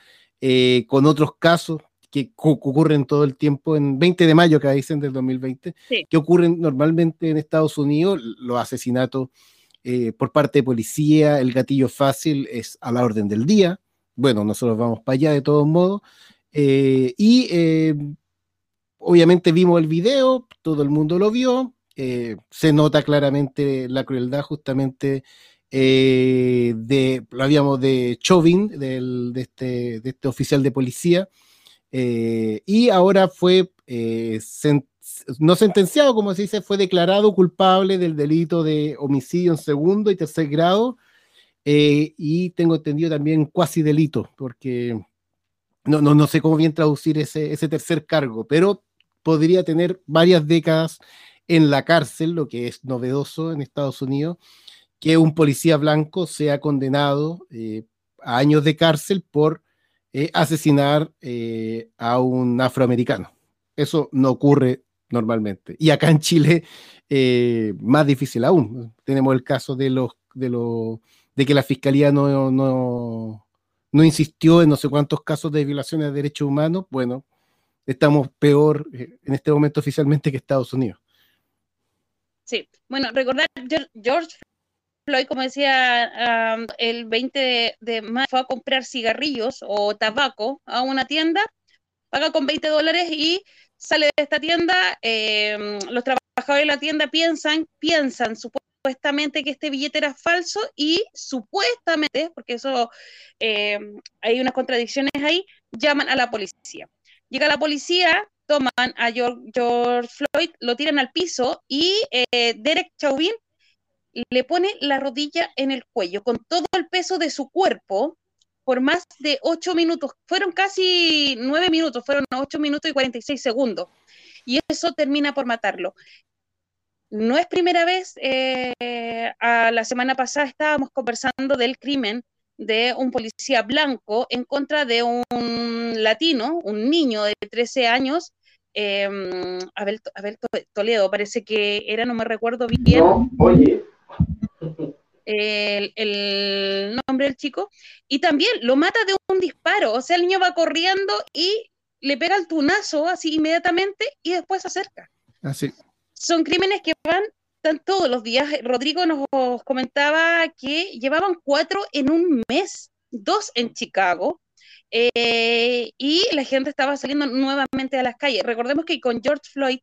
con otros casos que ocurren todo el tiempo en 20 de mayo, que dicen del 2020, que ocurren normalmente en Estados Unidos, los asesinatos eh, por parte de policía, el gatillo fácil es a la orden del día. Bueno, nosotros vamos para allá de todos modos. Eh, y eh, obviamente vimos el video, todo el mundo lo vio. se nota claramente la crueldad justamente de, lo habíamos de Chauvin, de, este, este oficial de policía. y ahora fue no sentenciado, como se dice, fue declarado culpable del delito de homicidio en segundo y tercer grado. Eh, y tengo entendido también cuasi delito, porque no, no, no sé cómo bien traducir ese, ese tercer cargo, pero podría tener varias décadas en la cárcel, lo que es novedoso en Estados Unidos, que un policía blanco sea condenado eh, a años de cárcel por eh, asesinar a un afroamericano. Eso no ocurre normalmente. Y acá en Chile, eh, más difícil aún. Tenemos el caso de los, de los, de que la fiscalía no, no, no insistió en no sé cuántos casos de violaciones de derechos humanos. Bueno, estamos peor eh, en este momento oficialmente que Estados Unidos. Sí, bueno, recordar, George Floyd, como decía, el 20 de, de mayo fue a comprar cigarrillos o tabaco a una tienda, paga con 20 dólares y sale de esta tienda, em, los trabajadores de la tienda piensan, piensan supuestamente que este billete era falso y supuestamente, porque eso em, hay unas contradicciones ahí, llaman a la policía. Llega la policía, toman a George, Floyd, lo tiran al piso y eh, Derek Chauvin le pone la rodilla en el cuello con todo el peso de su cuerpo por más de ocho minutos. Fueron casi nueve minutos, fueron ocho minutos y 46 segundos. Y eso termina por matarlo. No es primera vez, eh, a la semana pasada estábamos conversando del crimen de un policía blanco en contra de un latino, un niño de 13 años, eh, Abel, Toledo, parece que era, no me recuerdo bien. No, oye el, nombre del chico, y también lo mata de un disparo, o sea, el niño va corriendo y le pega el tunazo así inmediatamente y después se acerca. Así. Son crímenes que van todos los días. Rodrigo nos comentaba que llevaban cuatro en un mes, dos en Chicago, eh, y la gente estaba saliendo nuevamente a las calles. Recordemos que con George Floyd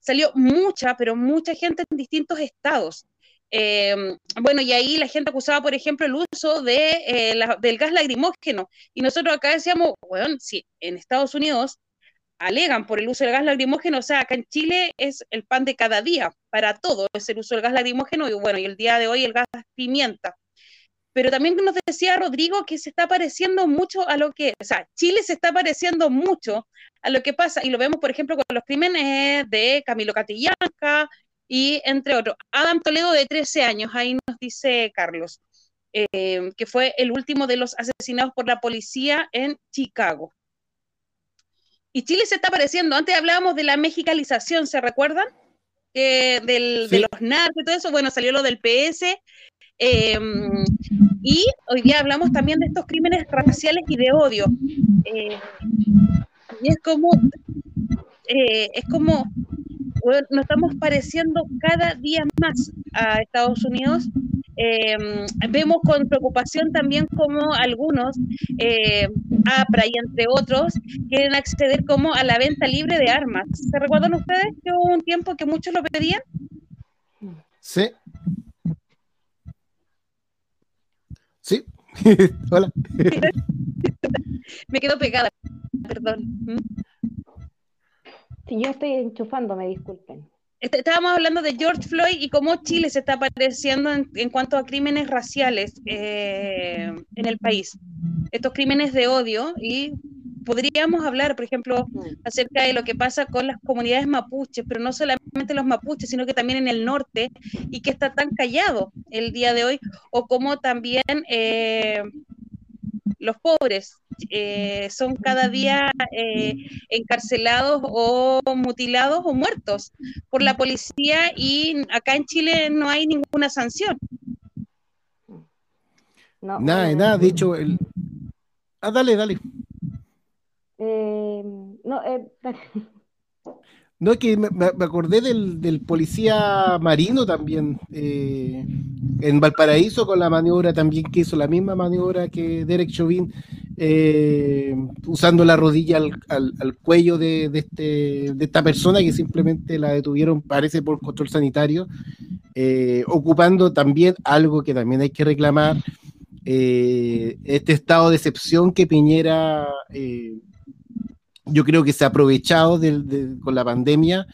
salió mucha, pero mucha gente en distintos estados. Em, bueno, y ahí la gente acusaba, por ejemplo, el uso de, eh, del gas lacrimógeno. Y nosotros acá decíamos, bueno, si en Estados Unidos alegan por el uso del gas lacrimógeno, o sea, acá en Chile es el pan de cada día, para todo es el uso del gas lacrimógeno, y bueno, y el día de hoy el gas pimienta. Pero también nos decía Rodrigo que se está pareciendo mucho a lo que, o sea, Chile se está pareciendo mucho a lo que pasa, y lo vemos, por ejemplo, con los crímenes de Camilo Catillanca, y entre otros, Adam Toledo de 13 años, ahí nos dice Carlos, eh, que fue el último de los asesinados por la policía en Chicago. Y Chile se está pareciendo, antes hablábamos de la mexicalización, ¿se recuerdan? De los narcos y todo eso, bueno, salió lo del PS, em, y hoy día hablamos también de estos crímenes raciales y de odio. Eh, y es como, eh, es como nos estamos pareciendo cada día más a Estados Unidos. Em, vemos con preocupación también como algunos, eh, APRA y entre otros, quieren acceder como a la venta libre de armas. ¿Se recuerdan ustedes que hubo un tiempo que muchos lo pedían? Sí. Sí. (laughs) Hola. (laughs) Me quedo pegada, perdón. ¿Mm? Sí, yo estoy enchufando, me disculpen. Este, estábamos hablando de George Floyd y cómo Chile se está apareciendo en, cuanto a crímenes raciales eh, en el país. Estos crímenes de odio y podríamos hablar, por ejemplo, acerca de lo que pasa con las comunidades mapuches, pero no solamente los mapuches, sino que también en el norte, y que está tan callado el día de hoy, o como también eh, los pobres eh, son cada día eh, encarcelados o mutilados o muertos por la policía y acá en Chile no hay ninguna sanción. nada, nada, de hecho, el... ah, dale, dale. Eh, no, eh, no, es que me, acordé del, policía marino también eh, en Valparaíso con la maniobra también que hizo la misma maniobra que Derek Chauvin usando la rodilla al, cuello este, de esta persona que simplemente la detuvieron, parece por control sanitario, ocupando también algo que también hay que reclamar, este estado de excepción que Piñera yo creo que se ha aprovechado con la pandemia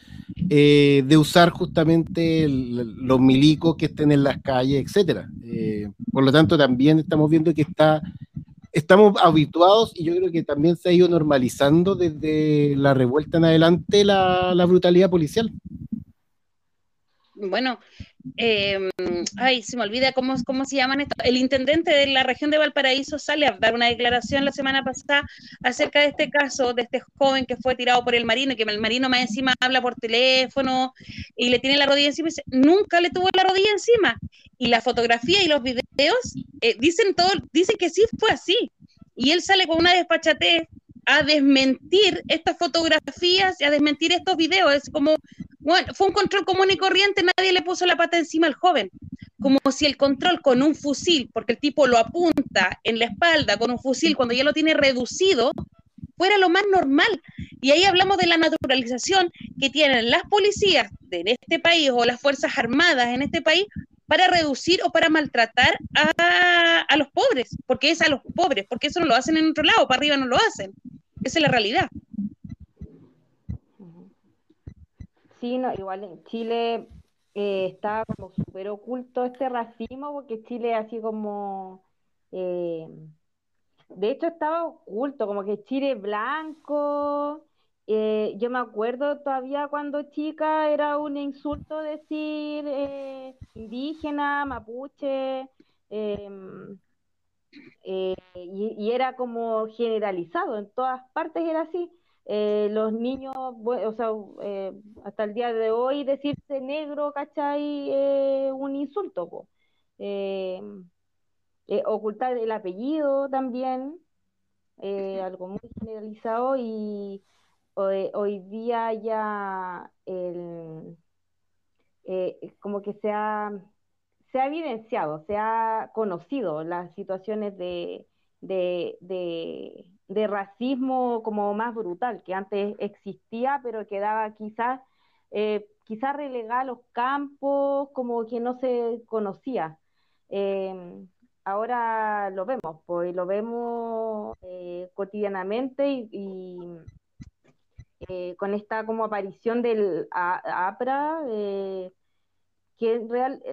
eh, de usar justamente los milicos que estén en las calles, etcétera. Eh, por lo tanto, también estamos viendo que está, estamos habituados y yo creo que también se ha ido normalizando desde la revuelta en adelante la, la brutalidad policial. Bueno, eh, ay, se me olvida cómo, cómo se llaman esto. El intendente de la región de Valparaíso sale a dar una declaración la semana pasada acerca de este caso, de este joven que fue tirado por el marino y que el marino más encima habla por teléfono y le tiene la rodilla encima y dice, nunca le tuvo la rodilla encima. Y la fotografía y los videos eh, dicen todo, dicen que sí fue así. Y él sale con una despachatez a desmentir estas fotografías y a desmentir estos videos. Es como, bueno, fue un control común y corriente, nadie le puso la pata encima al joven. Como si el control con un fusil, porque el tipo lo apunta en la espalda con un fusil cuando ya lo tiene reducido, fuera lo más normal. Y ahí hablamos de la naturalización que tienen las policías de este país o las Fuerzas Armadas en este país para reducir o para maltratar a, a los pobres, porque es a los pobres, porque eso no lo hacen en otro lado, para arriba no lo hacen. Esa es la realidad. Sí, igual en Chile eh, está como súper oculto este racismo, porque Chile así como, eh, de hecho estaba oculto, como que Chile blanco, eh, yo me acuerdo todavía cuando chica era un insulto decir indígena, mapuche, em, y, era como generalizado, en todas partes era así. Eh, los niños, o sea, eh, hasta el día de hoy decirse negro, ¿cachai? Eh, un insulto, ocultar el apellido también, algo muy generalizado y hoy, día ya el, como que se ha, se ha evidenciado, se ha conocido las situaciones de, de de racismo como más brutal, que antes existía, pero quedaba quizás eh, quizás relegada a los campos, como que no se conocía. Em, ahora lo vemos, pues lo vemos eh, cotidianamente y, eh, con esta como aparición del APRA, eh, que real,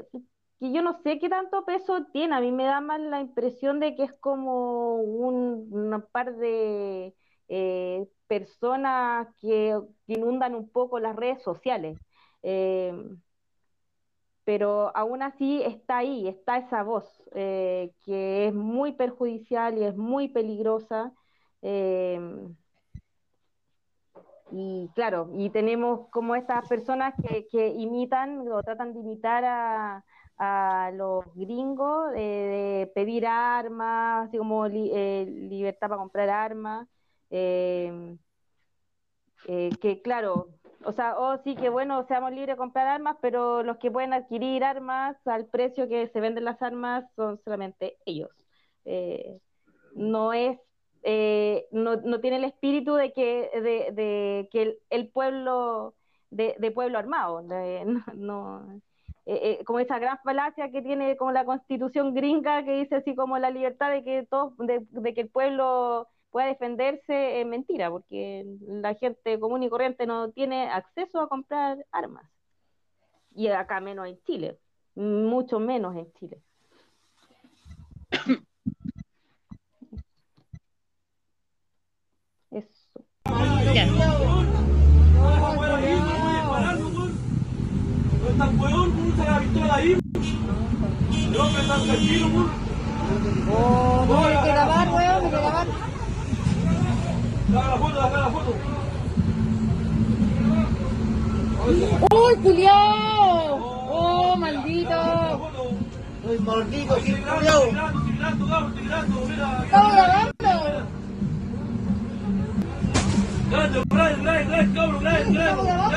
que yo no sé qué tanto peso tiene, a mí me da más la impresión de que es como un, par de eh, personas que, inundan un poco las redes sociales. Eh, pero aún así está ahí, está esa voz eh, que es muy perjudicial y es muy peligrosa. y claro, y tenemos como estas personas que, que imitan o tratan de imitar a, a los gringos de pedir armas, así como eh, libertad para comprar armas. Eh, eh, que claro, o sea, oh sí que bueno, seamos libres de comprar armas, pero los que pueden adquirir armas al precio que se venden las armas son solamente ellos. no es, no, no, tiene el espíritu de que, de, de que el, pueblo, de, de, pueblo armado, (laughs) no eh, eh, como esa gran falacia que tiene como la constitución gringa que dice así como la libertad de que todo, de, que el pueblo pueda defenderse es mentira, porque la gente común y corriente no tiene acceso a comprar armas. Y acá menos en Chile, mucho menos en Chile. (coughs) Eso. Ya. Oh, no hay que grabar, weón, hay que grabar. ¡Uy, culiao! ¡Oh, maldito! ¡Ay, maldito, sí, culiao! ¡Estamos grabando! Aló. ¿Ah? No, claro,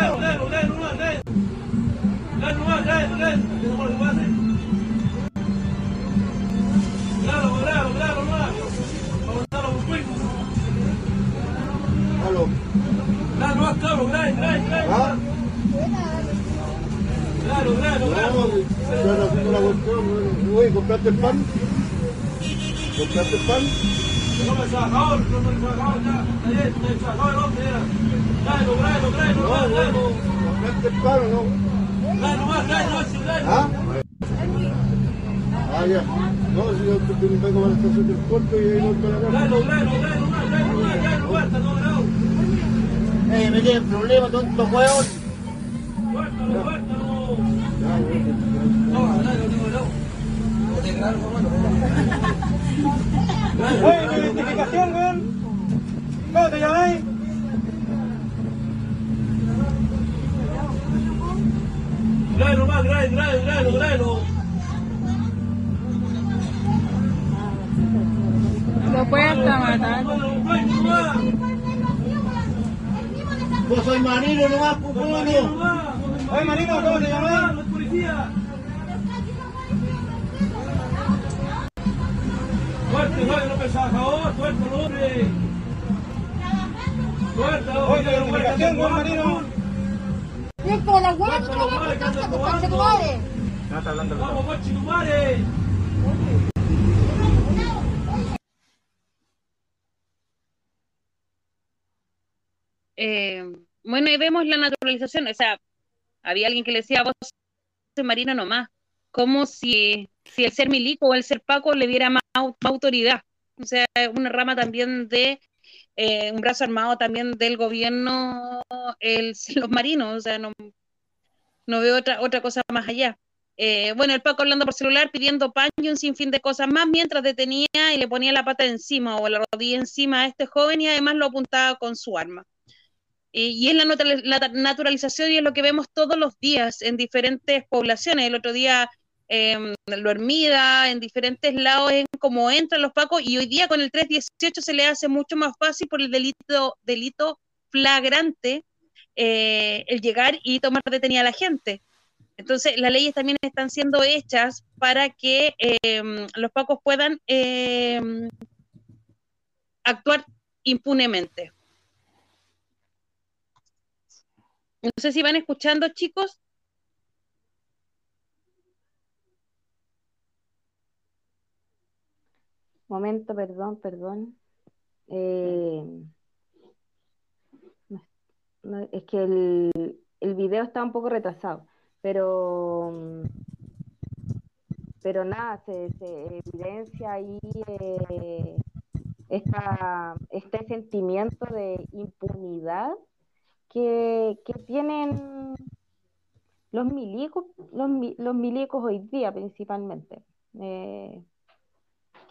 haciendo la cuestión. Oye, ¿compraste el pan? ¿Compraste el pan? ¿Compraste el pan no? ¿Ah? Ah, ya. No, si yo te vengo para la estación del puerto y ahí no para acá. Eh, me tienen problemas, tonto huevón. Oye, mi identificación, weón. ¿Cómo te llamáis? Lo puede hasta matar. Vos soy marino nomás, pupuno. Oye, Marino, ¿cómo te llamáis? Oye, mi identificación, weón, Marino. Bien, como la hueá, no madre. Eh, bueno, y vemos la naturalización, o sea, había alguien que le decía, vos soy marino nomás, como si, si el ser milico o el ser paco le diera más, más autoridad. O sea, es una rama también de, eh, un brazo armado también del gobierno, el, (laughs) los marinos, o sea, no, no veo otra, otra cosa más allá. Eh, bueno, el Paco hablando por celular, pidiendo pan y un sinfín de cosas más, mientras detenía y le ponía la pata encima o la rodilla encima a este joven y además lo apuntaba con su arma. Eh, y es la, la naturalización y es lo que vemos todos los días en diferentes poblaciones. El otro día eh, lo Hermida, en diferentes lados, en cómo entran los pacos y hoy día con el 318 se le hace mucho más fácil por el delito, delito flagrante eh, el llegar y tomar detenida a la gente. Entonces, las leyes también están siendo hechas para que eh, los pacos puedan eh, actuar impunemente. No sé si van escuchando, chicos. Momento, perdón, perdón. Eh, es que el, el video está un poco retrasado, pero, pero nada, se, evidencia ahí eh, esta, este sentimiento de impunidad que, que tienen los milicos, los, los milicos hoy día principalmente. Eh,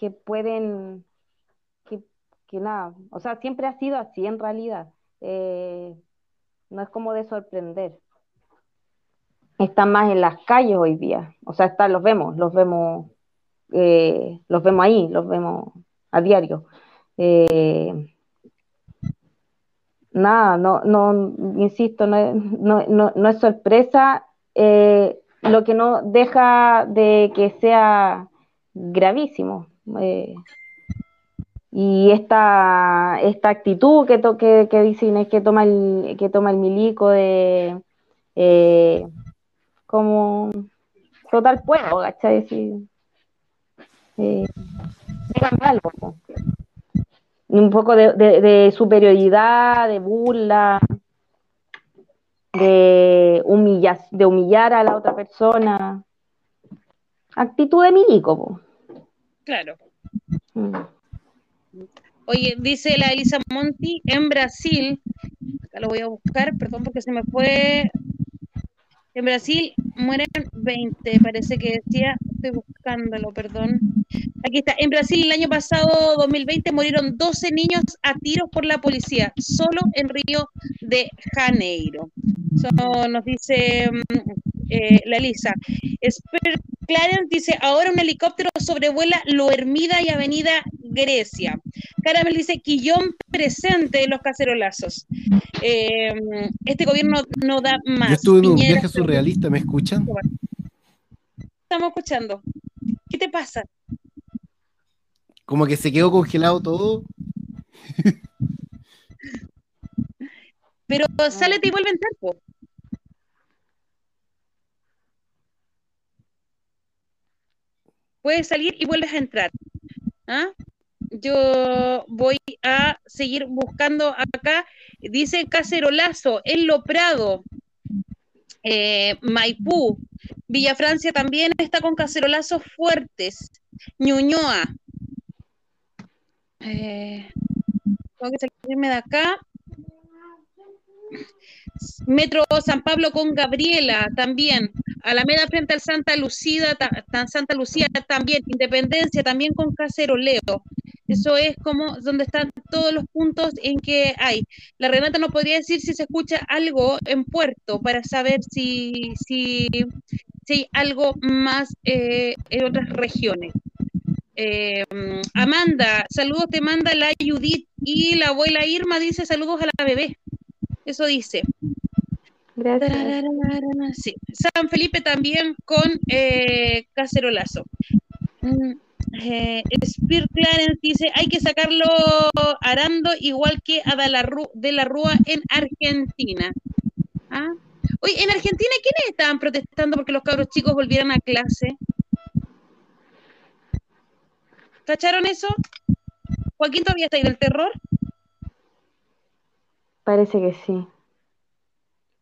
que pueden, que, que nada, o sea, siempre ha sido así en realidad. Eh, no es como de sorprender. Están más en las calles hoy día, o sea, están, los vemos, los vemos, eh, los vemos ahí, los vemos a diario. Eh, nada, no, no, insisto, no, es- no, no, no es sorpresa, eh, lo que no deja de que sea gravísimo. Eh, y esta, esta actitud que, to- que, que dicen es que toma el, que toma el milico de eh, como total puedo, ¿cachai? Sí. Eh, algo, po. un poco de, de- superioridad, de burla, de, humilla- de humillar a la otra persona. Actitud de milico, po. Claro. Mm. Oye, dice la Elisa Monti, en Brasil, acá lo voy a buscar, perdón porque se me fue. En Brasil mueren 20, parece que decía, estoy buscándolo, perdón. Aquí está, en Brasil el año pasado, 2020, murieron 12 niños a tiros por la policía, solo en Río de Janeiro. Eso nos dice mm, eh, la Elisa. Esper Clarence dice, ahora un helicóptero sobrevuela Lo Hermida y Avenida Grecia. Caramel dice, Quillón presente en los cacerolazos. Eh, este gobierno no da más. Yo estuve en un Piñera, viaje surrealista, ¿me escuchan? Estamos escuchando. ¿Qué te pasa? Como que se quedó congelado todo. Pero sálete y vuelve a entrar, Puedes salir y vuelves a entrar. ¿Ah? Yo voy a seguir buscando acá. Dice Cacerolazo, en Lo Prado, eh, Maipú, Villa Francia también está con cacerolazos fuertes. Ñuñoa. Eh, tengo que salirme de acá. Metro San Pablo con Gabriela también. Alameda frente al Santa Lucía, ta- ta- Santa Lucía también. Independencia también con Caceroleo. Eso es como donde están todos los puntos en que hay. La Renata no podría decir si se escucha algo en Puerto para saber si, si, si hay algo más eh, en otras regiones. Eh, Amanda, saludos te manda la Judith y la abuela Irma dice saludos a la bebé. Eso dice. Gracias. Tarararara, sí. San Felipe también con eh, cacerolazo. Mm, eh, Spear Clarence dice, hay que sacarlo arando igual que a de la, Ru- de la Rúa en Argentina. ¿Ah? Oye, en Argentina, ¿quiénes estaban protestando porque los cabros chicos volvieran a clase? ¿Cacharon eso? Joaquín todavía está ahí del terror. Parece que sí.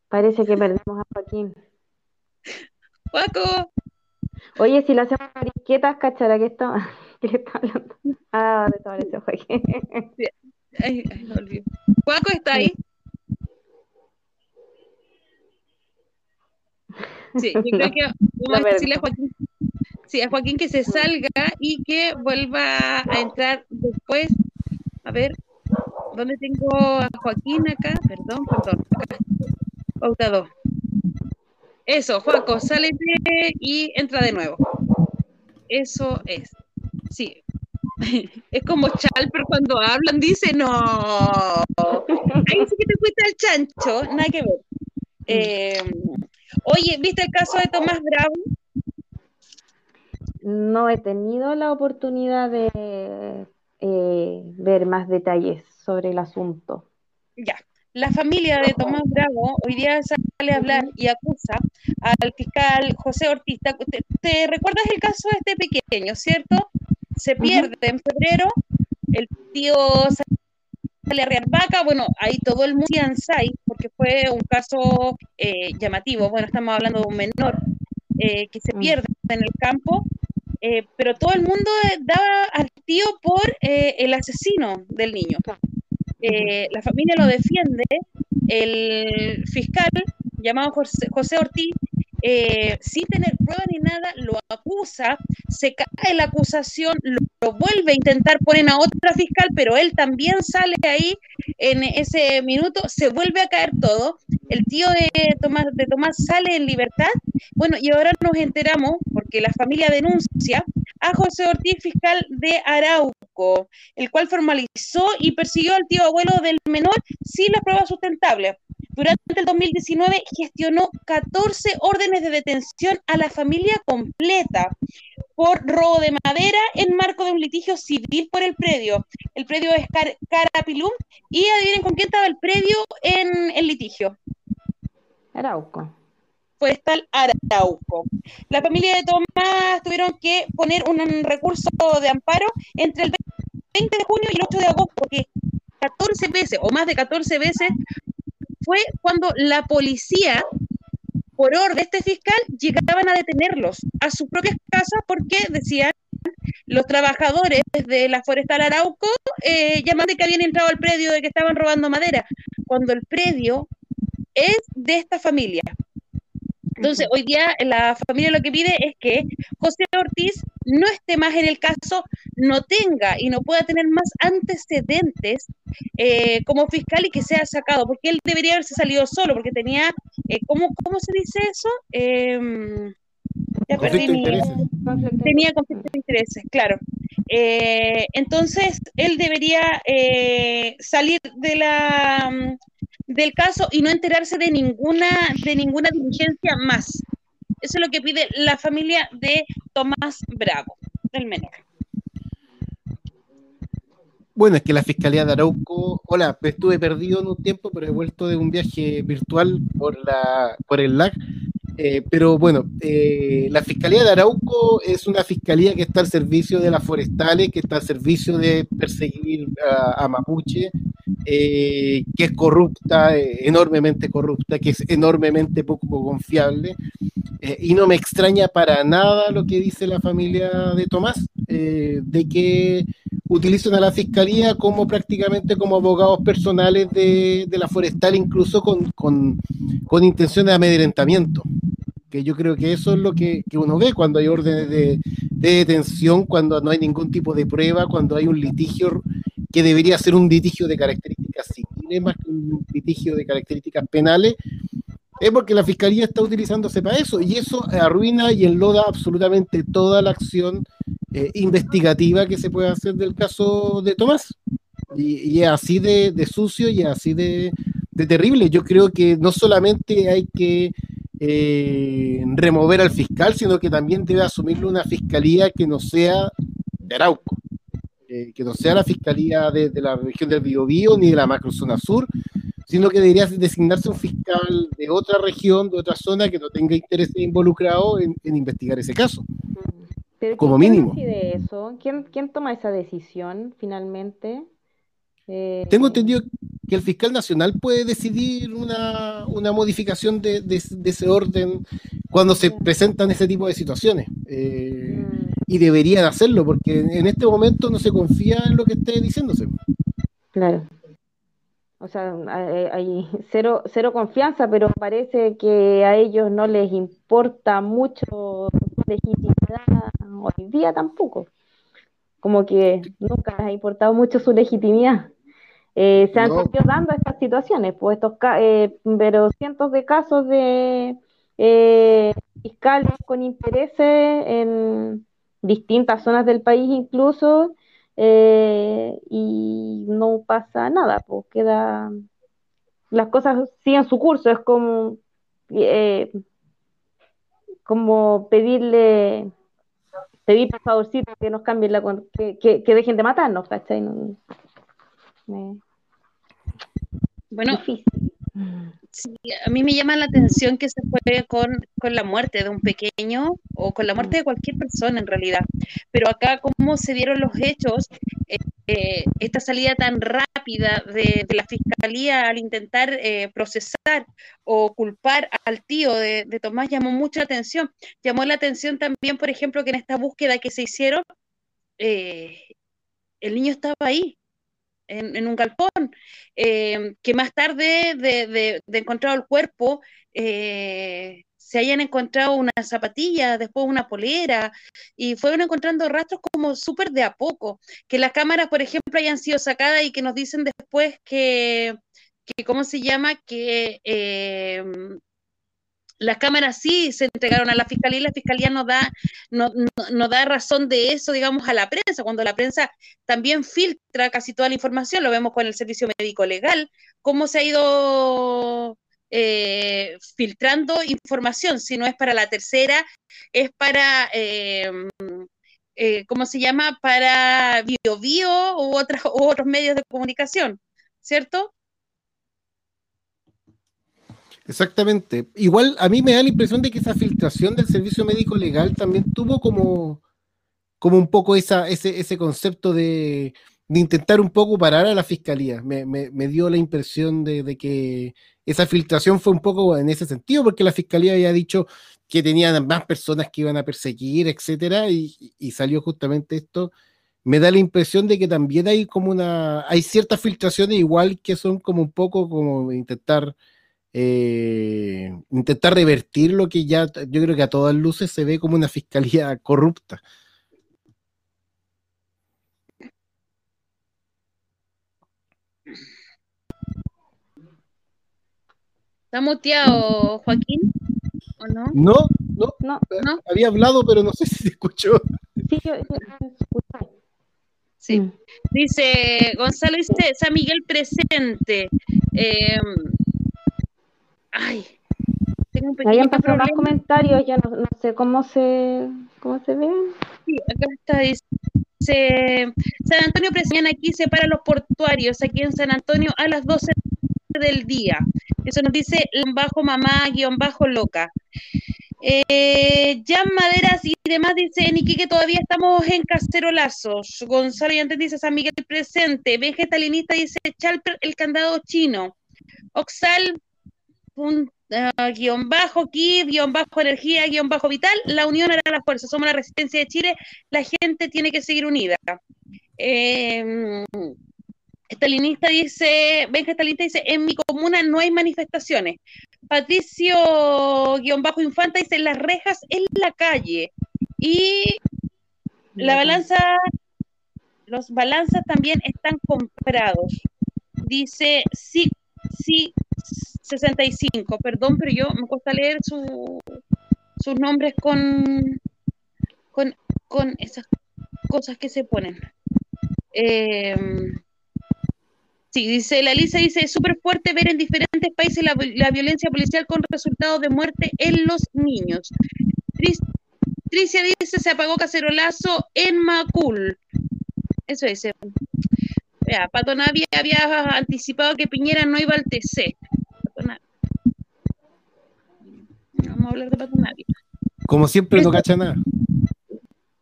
Parece que perdemos a Joaquín. Juaco, Oye, si le hacemos mariquetas, cachará que está, (laughs) que le está hablando. Ah, desapareció Joaquín. ay, ay, me olvidé. Juaco está ahí. Sí, yo creo que (laughs) vamos a decirle a Joaquín, sí, a Joaquín que se salga y que vuelva a entrar después. A ver, ¿dónde tengo a Joaquín acá? Perdón, perdón. Acá. Pauta dos. Eso, Joaco, sálete y entra de nuevo. Eso es. Sí. (laughs) Es como Chalper cuando hablan, dice, no. Ahí sí que te fuiste al chancho, nada que ver. Eh, oye, ¿viste el caso de Tomás Bravo? No he tenido la oportunidad de eh, ver más detalles sobre el asunto. Ya. La familia de Tomás Bravo hoy día sale a hablar y acusa al fiscal José Ortiz. ¿Te, te- recuerdas el caso de este pequeño, cierto? Se pierde en febrero, el tío sale a rear vaca, bueno, ahí todo el mundo Ansai, porque fue un caso eh, llamativo, bueno, estamos hablando de un menor eh, que se pierde en el campo, eh, pero todo el mundo daba al tío por el asesino del niño. Eh, la familia lo defiende, el fiscal llamado José, José Ortiz, eh, sin tener pruebas ni nada, lo acusa, se cae la acusación, lo, lo vuelve a intentar, ponen a otra fiscal, pero él también sale ahí en ese minuto, se vuelve a caer todo, el tío de Tomás, sale en libertad, bueno, y ahora nos enteramos, porque la familia denuncia a José Ortiz, fiscal de Arauco, el cual formalizó y persiguió al tío abuelo del menor sin las pruebas sustentables. Durante el 2019 gestionó 14 órdenes de detención a la familia completa por robo de madera en marco de un litigio civil por el predio. El predio es Car Carapilum y adivinen con quién estaba el predio en el litigio. Arauco. Forestal Arauco. La familia de Tomás tuvieron que poner un recurso de amparo entre el 20 de junio y el 8 de agosto, porque 14 veces o más de 14 veces fue cuando la policía, por orden de este fiscal, llegaban a detenerlos a sus propias casas porque decían los trabajadores de la forestal Arauco eh, llamando que habían entrado al predio de que estaban robando madera, cuando el predio es de esta familia. Entonces, hoy día la familia lo que pide es que José Ortiz no esté más en el caso, no tenga y no pueda tener más antecedentes eh, como fiscal y que sea sacado, porque él debería haberse salido solo, porque tenía, eh, ¿cómo, ¿cómo se dice eso? Em, ya perdí mi... Tenía conflicto de intereses, claro. Eh, entonces, él debería eh, salir de la, del caso y no enterarse de ninguna, de ninguna diligencia más. Eso es lo que pide la familia de Tomás Bravo, del menor. Bueno, es que la Fiscalía de Arauco, hola, estuve perdido en un tiempo, pero he vuelto de un viaje virtual por, la, por el LAC eh, pero bueno, eh, la Fiscalía de Arauco es una fiscalía que está al servicio de las forestales, que está al servicio de perseguir a, Mapuche, eh, que es corrupta, enormemente corrupta, que es enormemente poco confiable. y no me extraña para nada lo que dice la familia de Tomás, de que utilizan a la fiscalía como prácticamente como abogados personales de, la forestal, incluso con, con, con intención de amedrentamiento que yo creo que eso es lo que, uno ve cuando hay órdenes de, detención, cuando no hay ningún tipo de prueba, cuando hay un litigio que debería ser un litigio de características civiles más que un litigio de características penales, es porque la fiscalía está utilizándose para eso y eso arruina y enloda absolutamente toda la acción eh, investigativa que se puede hacer del caso de Tomás. Y, es así de, sucio y es así de terrible. Yo creo que no solamente hay que eh, remover al fiscal, sino que también debe asumirlo una fiscalía que no sea de Arauco, eh, que no sea la fiscalía de, la región del Biobío ni de la macrozona sur, sino que debería designarse un fiscal de otra región, de otra zona que no tenga interés involucrado en, investigar ese caso. como mínimo. eso? ¿Quién, ¿Quién toma esa decisión finalmente? Eh, Tengo entendido que el fiscal nacional puede decidir una, modificación de, ese orden cuando se presentan ese tipo de situaciones. Eh, y deberían hacerlo, porque en este momento no se confía en lo que esté diciéndose. Claro. O sea, hay cero, cero confianza, pero parece que a ellos no les importa mucho legitimidad hoy día tampoco. Como que nunca les ha importado mucho su legitimidad. Eh, se han seguido dando estas situaciones, pues estos eh, pero cientos de casos de eh, fiscales con intereses en distintas zonas del país incluso, y no pasa nada, pues queda, las cosas siguen su curso, es como, como pedirle, pedir por favorcito que nos cambien la, que, que, dejen de matarnos, ¿cachai? Bueno, a mí me llama la atención que se fue con, la muerte de un pequeño o con la muerte de cualquier persona en realidad. Pero acá, cómo se dieron los hechos, eh, eh, esta salida tan rápida de, la fiscalía al intentar eh, procesar o culpar al tío de, Tomás llamó mucha atención. Llamó la atención también, por ejemplo, que en esta búsqueda que se hicieron, el niño estaba ahí en, un galpón, eh, que más tarde de, de, el cuerpo eh, se hayan encontrado una zapatilla, después una polera, y fueron encontrando rastros como súper de a poco, que las cámaras, por ejemplo, hayan sido sacadas y que nos dicen después que, que ¿cómo se llama? Que eh, las cámaras sí se entregaron a la fiscalía y la fiscalía no da, no, da razón de eso, digamos, a la prensa, cuando la prensa también filtra casi toda la información, lo vemos con el servicio médico legal, cómo se ha ido eh, filtrando información, si no es para la tercera, es para, eh, eh, ¿cómo se llama? Para BioBio u, otros u otros medios de comunicación, ¿cierto? Exactamente. Igual a mí me da la impresión de que esa filtración del servicio médico legal también tuvo como, como un poco esa, ese, ese concepto de, de intentar un poco parar a la fiscalía. Me, me- me dio la impresión de, de que esa filtración fue un poco en ese sentido, porque la fiscalía había dicho que tenían más personas que iban a perseguir, etcétera, y, y salió justamente esto. Me da la impresión de que también hay como una, hay ciertas filtraciones igual que son como un poco como intentar, eh, intentar revertir lo que ya, yo creo que a todas luces se ve como una fiscalía (laughs) corrupta. ¿Está muteado, Joaquín? ¿O no? No, no, No, ¿No? había hablado, pero no sé (laughs) si se escuchó. sí, yo, yo- escuché. Sí. Mm. Dice Gonzalo, dice San Miguel presente. Eh, ay, tengo un pequeño pasado más comentarios, ya no, no sé cómo se, cómo se ve. Sí, acá está, dice San Antonio presente aquí separa los portuarios, aquí en San Antonio a las 12 del día. Eso nos dice bajo mamá, guion bajo loca. Eh, Jan Maderas y demás dice en Iquique todavía estamos en cacerolazos. Gonzalo y antes dice San Miguel presente. Vegetalinista dice Chalper el candado chino. Oxal pun- ah, guion bajo Kiev, guion bajo energía, guion bajo vital. La unión hará la fuerza. Somos la resistencia de Chile. La gente tiene que seguir unida. Eh, Estalinista dice, Benja Estalinista dice, en mi comuna no hay manifestaciones. Patricio guion bajo Infanta dice, las rejas en la calle. Y la balanza, los balanzas también están comprados. Dice, sí, sí, 65. Perdón, pero yo me cuesta leer su- sus nombres con, con, con esas cosas que se ponen. Eh, Sí, dice la Lisa, dice, es súper fuerte ver en diferentes países la, la violencia policial con resultados de muerte en los niños. Tricia dice, se apagó cacerolazo en Macul. Eso dice. Vea, Pato Navia había anticipado que Piñera no iba al TC. Pato Navia. Vamos a hablar de Pato Navia. Como siempre, no cacha nada.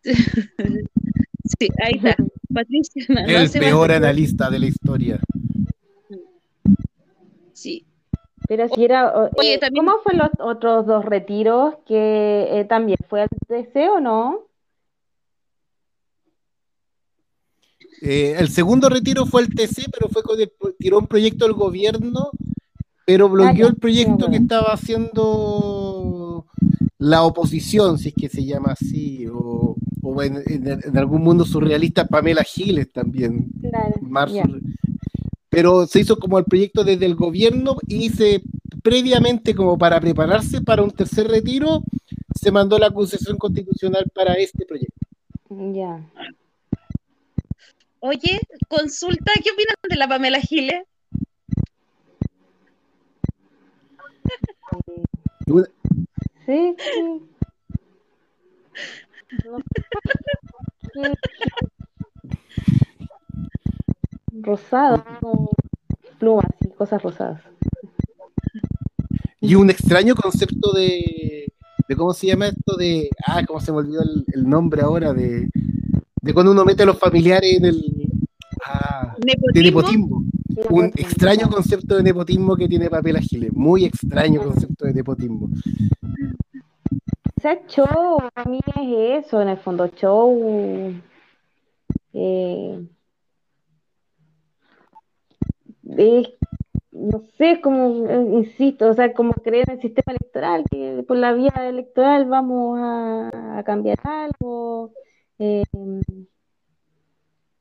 (laughs) Sí, ahí está. Patricia, El peor analista de la historia. Sí. Pero si era, Oye, eh, también- ¿cómo fue los otros dos retiros que eh, también fue al TC o no? Eh, el segundo retiro fue el TC, pero fue con el, tiró un proyecto del gobierno, pero bloqueó Ah, el proyecto sí, que estaba haciendo la oposición, si es que se llama así, o, o en, en- en algún mundo surrealista Pamela Giles también. Pero se hizo como el proyecto desde el gobierno y se previamente como para prepararse para un tercer retiro, se mandó la acusación constitucional para este proyecto. Ya. Oye, consulta, ¿qué opinan de la Pamela Giles? Sí, sí. No sé. (laughs) Rosado, plumas y cosas rosadas. Y un extraño concepto de, de cómo se llama esto de, ah, cómo se me olvidó el, el nombre ahora, de, de cuando uno mete a los familiares en el, ah, de nepotismo. Un extraño concepto de nepotismo que tiene Papel Giles, muy extraño concepto de nepotismo. O sea, show, a mí es eso, en el fondo, show. eh, es- no sé, como, eh, insisto, o sea, como creer en el sistema electoral, que por la vía electoral vamos a, a cambiar algo, eh,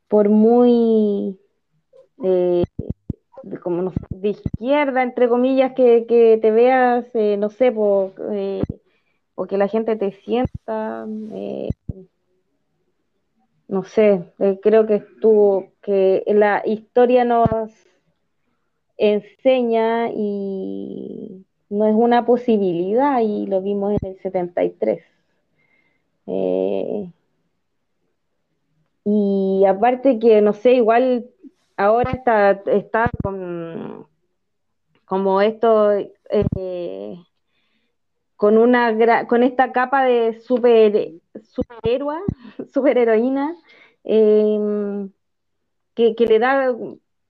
por muy, eh, como de izquierda, entre comillas, que, que te veas, eh, no sé, por, eh, o que la gente te sienta, eh, no sé, creo que estuvo, que la historia nos enseña y no es una posibilidad y lo vimos en el 73. Eh, y aparte que, no sé, igual ahora está, está con, como esto, eh, con una con esta capa de super superhéroe, (laughs) superheroína, eh, que, que le da,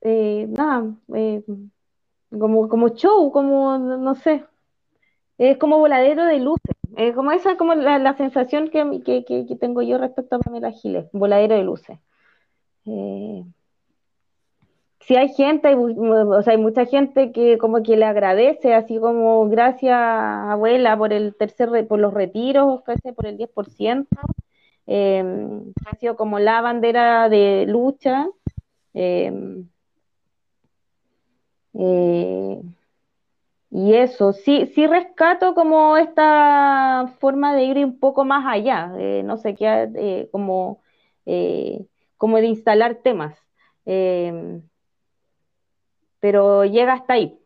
eh, nada, eh, como, como show, como, no sé, es como voladero de luces. Es como esa es como la, la sensación que, que, que, que tengo yo respecto a Pamela Giles, voladero de luces. Eh, si hay gente, hay o sea, hay mucha gente que como que le agradece, así como gracias abuela por el tercer, por los retiros, ¿cachai? por el 10%, eh, ha sido como la bandera de lucha. eh, eh, y eso, sí, sí rescato como esta forma de ir un poco más allá, no sé qué, como, eh, como de instalar temas. Eh, pero llega hasta ahí.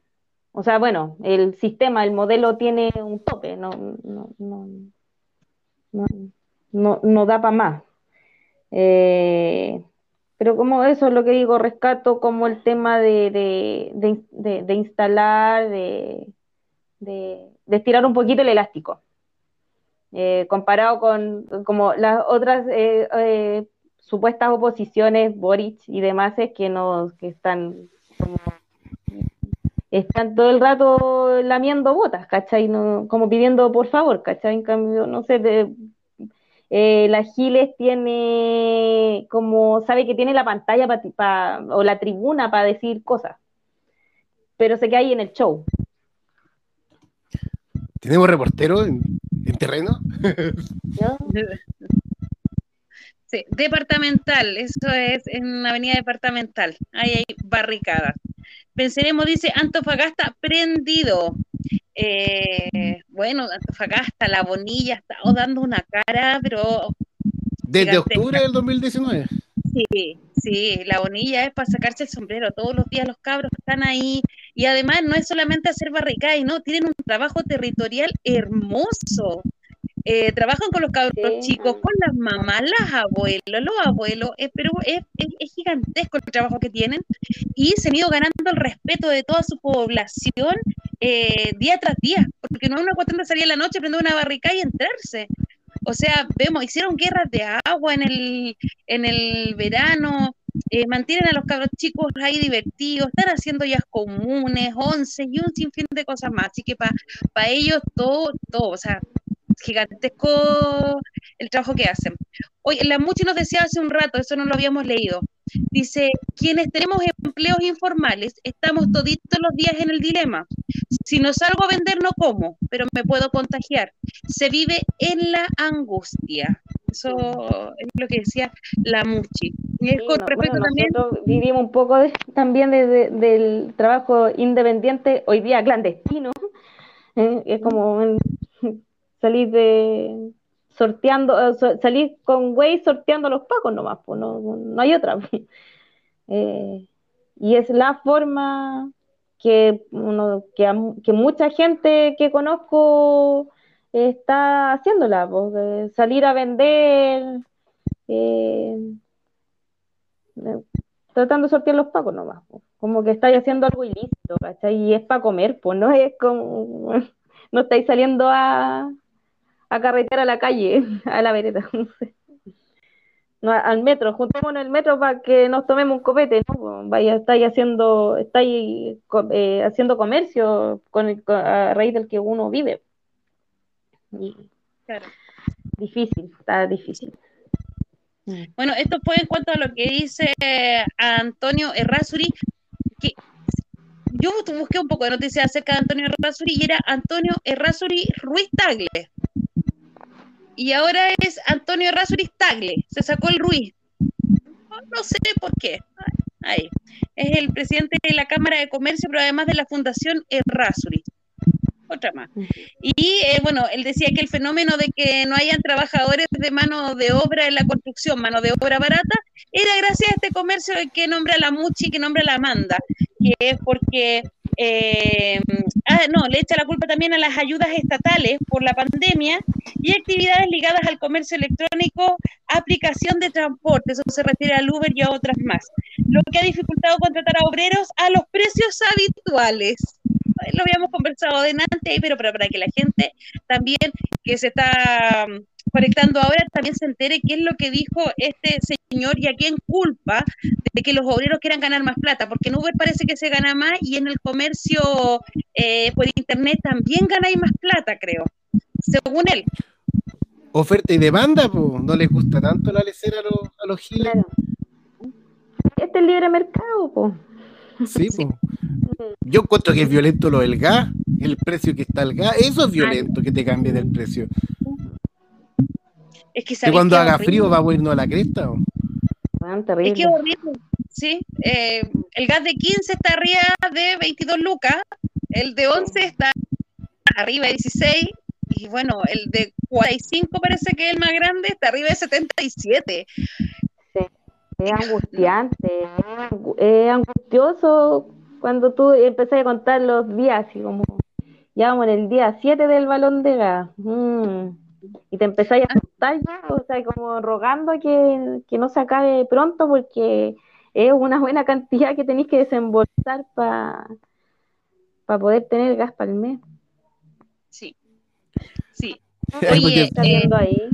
O sea, bueno, el sistema, el modelo tiene un tope, no, no, no, no, no, no da para más. Eh, pero como eso es lo que digo, rescato como el tema de, de, de, de- instalar, de, estirar un poquito el elástico. Eh, comparado con como las otras eh, supuestas oposiciones, Boric y demás, es que nos que están como están todo el rato lamiendo botas, ¿cachai? No, como pidiendo por favor, ¿cachai? En cambio, no sé, de, eh, la Giles tiene como, sabe que tiene la pantalla pa, pa- o la tribuna para decir cosas, pero se queda ahí en el show. ¿Tenemos reportero en, en terreno? Sí, departamental, eso es en una avenida departamental. Ahí hay barricadas. Venceremos, dice Antofagasta prendido. Eh, bueno, Antofagasta, la Bonilla, ha estado dando una cara, pero Desde Gigantesca. octubre del 2019. sí, sí, la Bonilla es para sacarse el sombrero. Todos los días los cabros están ahí. Y además no es solamente hacer barricadas, no, tienen un trabajo territorial hermoso. Eh, trabajan con los cabros chicos, con las mamás, las abuelos, los abuelos, eh, pero es, es- es gigantesco el trabajo que tienen y se han ido ganando el respeto de toda su población eh, día tras día, porque no es una cuestión de salir en la noche, prender una barricada y entrarse. O sea, vemos, hicieron guerras de agua en el, en el verano, eh, mantienen a los cabros chicos ahí divertidos, están haciendo ollas comunes, once y un sinfín de cosas más. Así que para ellos todo, todo, o sea, gigantesco el trabajo que hacen. Oye, la Muchi nos decía hace un rato, eso no lo habíamos leído. Dice, quienes tenemos empleos informales, estamos toditos los días en el dilema. Si no salgo a vender, no como, pero me puedo contagiar. Se vive en la angustia. Eso es lo que decía la Muchi. Y es Sí, con no, respecto bueno, también nosotros vivimos un poco de- también de- de- del trabajo independiente, hoy día clandestino. ¿eh? Es como en- salir de sorteando, eh, salir con güey sorteando los pacos nomás, pues no, no hay otra. (laughs) Eh, y es la forma que, uno, que, mucha gente que conozco está haciéndola, pues, salir a vender. eh, tratando de sortear los pacos nomás, po. como que estáis haciendo algo ilícito, ¿cachai? Y es para comer, pues no es como, (laughs) no estáis saliendo a, a carretear a la calle, (laughs) a la vereda, no al metro, juntémonos en el metro para que nos tomemos un copete, ¿no? Vaya, estáis haciendo, estáis eh, haciendo comercio con el- a raíz del que uno vive. Y Claro. difícil, está difícil. Bueno, esto fue en cuanto a lo que dice eh, Antonio Errázuri, que yo busqué un poco de noticias acerca de Antonio Errázuri y era Antonio Errázuri Ruiz Tagle. Y ahora es Antonio Errázuri Tagle, se sacó el Ruiz. No, sé por qué. Ahí. Es el presidente de la Cámara de Comercio, pero además de la Fundación Errázuri. Otra más. Y eh, bueno, él decía que el fenómeno de que no hayan trabajadores de mano de obra en la construcción, mano de obra barata, era gracias a este comercio que nombra la Muchi, que nombra la Amanda, que es porque, eh, ah, no, le echa la culpa también a las ayudas estatales por la pandemia y actividades ligadas al comercio electrónico, aplicación de transporte, eso se refiere al Uber y a otras más, lo que ha dificultado contratar a obreros a los precios habituales lo habíamos conversado delante, pero, pero para que la gente también que se está conectando ahora también se entere qué es lo que dijo este señor y a quién culpa de que los obreros quieran ganar más plata, porque en Uber parece que se gana más y en el comercio eh, por internet también ganáis más plata, creo, según él. Oferta y demanda, pues, no les gusta tanto la lecera a los, a los giles. Claro. Este es libre mercado, pues. Sí, (laughs) pues. Yo encuentro que es violento lo del gas, el precio que está el gas, eso es violento que te cambie del precio. Es que, Que ¿sabéis cuando haga horrible? frío va a irnos a la cresta. Weón, Es que es horrible, sí. Eh, el gas de 15 está arriba de 22 lucas, el de 11 está arriba de 16, y bueno, el de 45 parece que es el más grande, está arriba de 77. Es angustiante, es angu- es angustioso cuando tú empezás a contar los días, así como, ya vamos en el día 7 del balón de gas, mm, y te empezás a asustar ya, o sea, como rogando que, que no se acabe pronto porque es una buena cantidad que tenéis que desembolsar para poder tener gas para el mes. Sí, sí. Oye, porque- eh, ahí.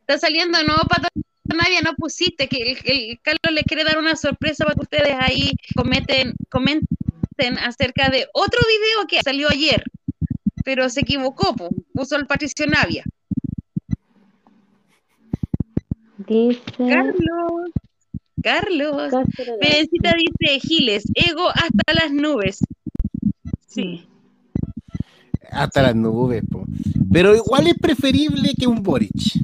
está saliendo nuevo pato Navia, no pusiste, que el, el Carlos le quiere dar una sorpresa para que ustedes ahí cometen, comenten acerca de otro video que salió ayer, pero se equivocó, puso el Patricio Navia. Dice, Carlos, Carlos. Perencita dice Giles, ego hasta las nubes. Sí, Hasta las nubes, po. Pero igual es preferible que un Boric.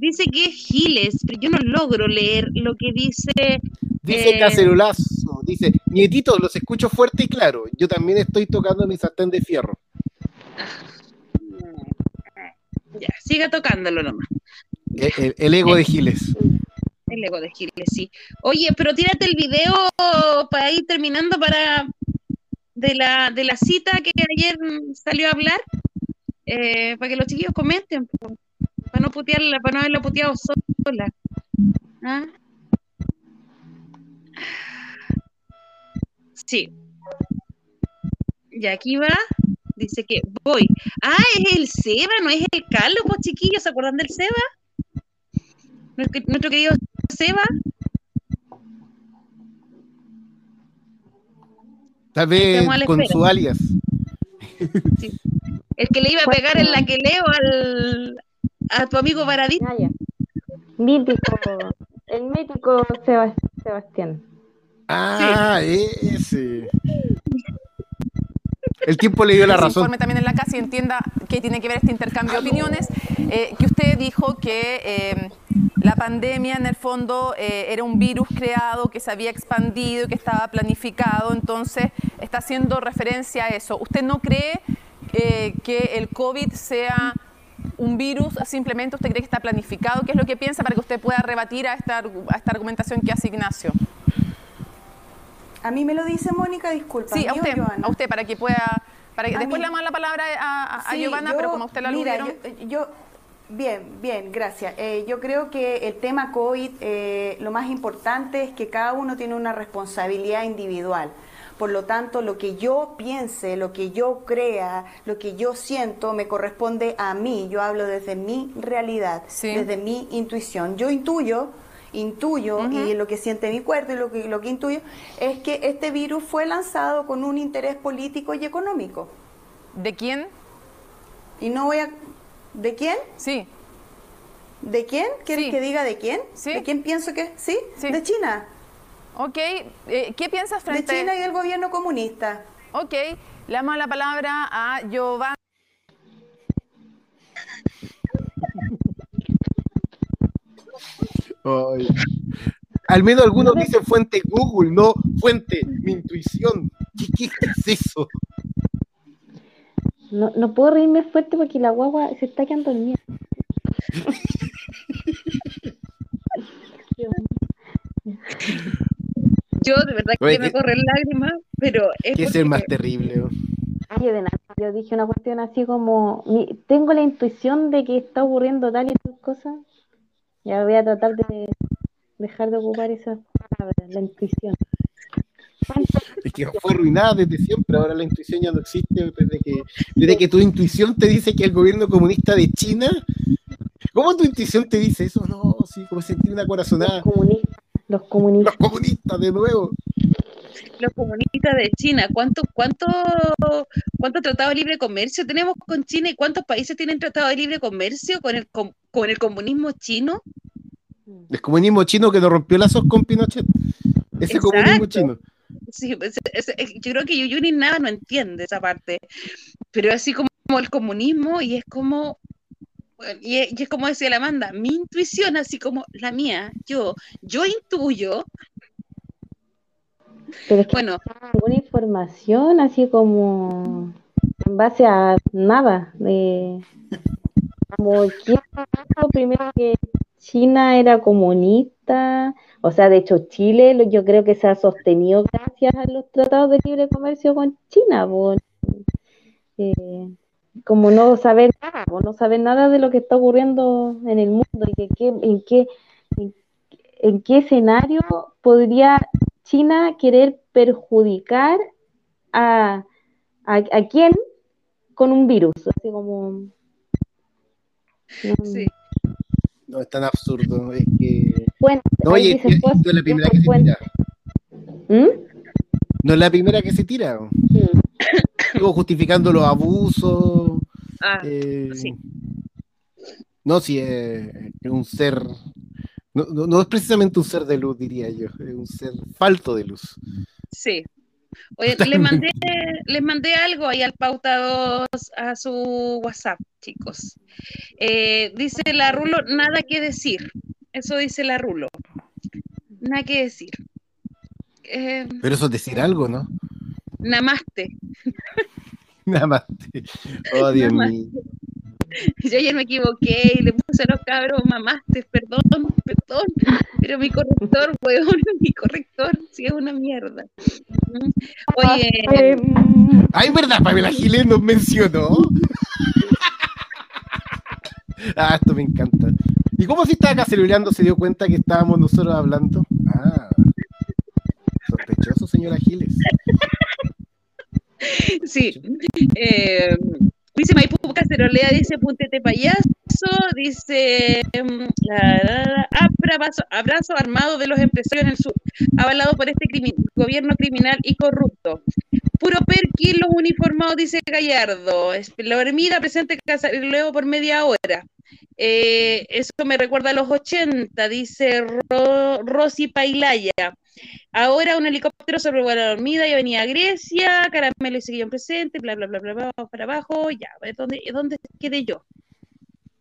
Dice que es Giles, pero yo no logro leer lo que dice. Dice Eh, Cacerolazo, dice, nietito, los escucho fuerte y claro. Yo también estoy tocando mi sartén de fierro. Ya, siga tocándolo nomás. El, el- el ego de Giles. El ego de Giles, sí. Oye, pero tírate el video para ir terminando para de la, de la cita que ayer salió a hablar, eh, para que los chiquillos comenten, po, para no putearla, para no haberla puteado sola. ¿Ah? Sí. Y aquí va, dice que voy. Ah, es el Seba, no es el Carlos, pues chiquillos, ¿se acuerdan del Seba? Nuestro, nuestro querido Seba. Tal vez la con su alias. El que le iba a pegar en la que leo al, a tu amigo Baradí. Ah, ya. Mítico, el mítico Sebas- Sebastián. Ah, ese. El tiempo le dio la razón. informe también en la casa y entienda qué tiene que ver este intercambio de opiniones, eh, que usted dijo que eh, la pandemia en el fondo eh, era un virus creado que se había expandido y que estaba planificado, entonces está haciendo referencia a eso. ¿Usted no cree eh, que el COVID sea un virus, simplemente usted cree que está planificado? ¿Qué es lo que piensa para que usted pueda rebatir a esta, a esta argumentación que hace Ignacio? A mí me lo dice Mónica, disculpa. Sí, a ¿a mí o usted, a usted, para que pueda... Para que, después mí. le damos la palabra a, a- Sí, Giovanna, yo- pero como usted la Mira, aludieron... yo, yo- bien, bien, gracias. Eh, yo creo que el tema COVID, eh, lo más importante es que cada uno tiene una responsabilidad individual. Por lo tanto, lo que yo piense, lo que yo crea, lo que yo siento, me corresponde a mí. Yo hablo desde mi realidad, desde mi intuición. Yo intuyo, intuyo, y lo que siente mi cuerpo y lo que, lo que intuyo, es que este virus fue lanzado con un interés político y económico. ¿De quién? Y no voy a... ¿De quién? Sí. ¿De quién? ¿Quieres Sí. que diga de quién? Sí. ¿De quién pienso que? ¿Sí? De China. Ok, eh, ¿qué piensas De frente China y el gobierno comunista. Ok, le damos la palabra a Giovanna. Ay. Al menos algunos dicen fuente Google, no fuente mi intuición. ¿Qué, qué- qué es eso? No, no puedo reírme fuerte porque la guagua se está quedando dormida. (laughs) Yo de verdad Oye, que me ¿qué- corren lágrimas, pero es ¿Qué es el más terrible? Yo, de nada, yo dije una cuestión así como, mi- tengo la intuición de que está ocurriendo tal y tal cosa. Ya voy a tratar de dejar de ocupar esas palabras, la intuición. Es que fue arruinada desde siempre, ahora la intuición ya no existe desde que, desde que tu intuición te dice que el gobierno comunista de China ¿Cómo tu intuición te dice eso? No, sí, como sentir una corazonada. Los comunistas. Los comunistas. Los comunistas, de nuevo. Los comunistas de China, ¿cuánto, cuánto, cuánto tratado de libre comercio tenemos con China y cuántos países tienen tratado de libre comercio con el, com- con el comunismo chino? El comunismo chino que nos rompió lazos con Pinochet. Ese Exacto. comunismo chino. Sí, es- es- es- yo creo que Yuyuni nada no entiende esa parte, pero así como el comunismo y es como, bueno, y es, y es como decía la Amanda, mi intuición, así como la mía, yo, yo intuyo, Pero es que bueno, ninguna información así como en base a nada. De, como quién dijo primero que China era comunista. O sea, de hecho, Chile yo creo que se ha sostenido gracias a los tratados de libre comercio con China. po. Eh, como no saber nada, po, no saber nada de lo que está ocurriendo en el mundo y de qué, en qué, en, en qué escenario podría China querer perjudicar a, a, a quién con un virus, así como sí. No, es tan absurdo. Es que. bueno, No, oye, que- no es la que primera que se tira. ¿Mm? No es la primera que se tira. Mm. Digo, justificando los abusos. Ah, eh, sí. No, si es, es un ser. No, no- no es precisamente un ser de luz, diría yo. Es un ser falto de luz. Sí. Oye, les (laughs) mandé, les mandé algo ahí al pauta 2 a su WhatsApp, chicos. Eh, dice la Rulo, nada que decir. Eso dice la Rulo. Nada que decir. Eh, Pero eso es decir algo, ¿no? Namaste. Más. Oh, Dios Namaste. mío. Yo ayer me equivoqué y le puse a los cabros mamaste, perdón, perdón. Pero mi corrector, weón, (laughs) mi corrector, sí es una mierda. Mm. Oye, Ay, ¿verdad? Pamela Giles nos mencionó. (laughs) ah, esto me encanta. ¿Y cómo si estaba acá celebrando se dio cuenta que estábamos nosotros hablando? Ah, sospechoso, señora Giles. Sí. Eh, dice Maipú Cacerolea, dice Puntete Payaso, dice la, la, abrazo, abrazo armado de los empresarios en el sur, avalado por este gobierno criminal y corrupto. Puro perqui los uniformados, dice Gallardo. La hormiga presente Caceroleo por media hora. Eh, eso me recuerda a los 80, dice Ro- Rosy Pailaya. Ahora un helicóptero sobrevuela la dormida y venía a Grecia, Caramelo y Seguillón presente, bla, bla, bla, bla, vamos para abajo, ya, ¿dónde, ¿dónde quedé yo?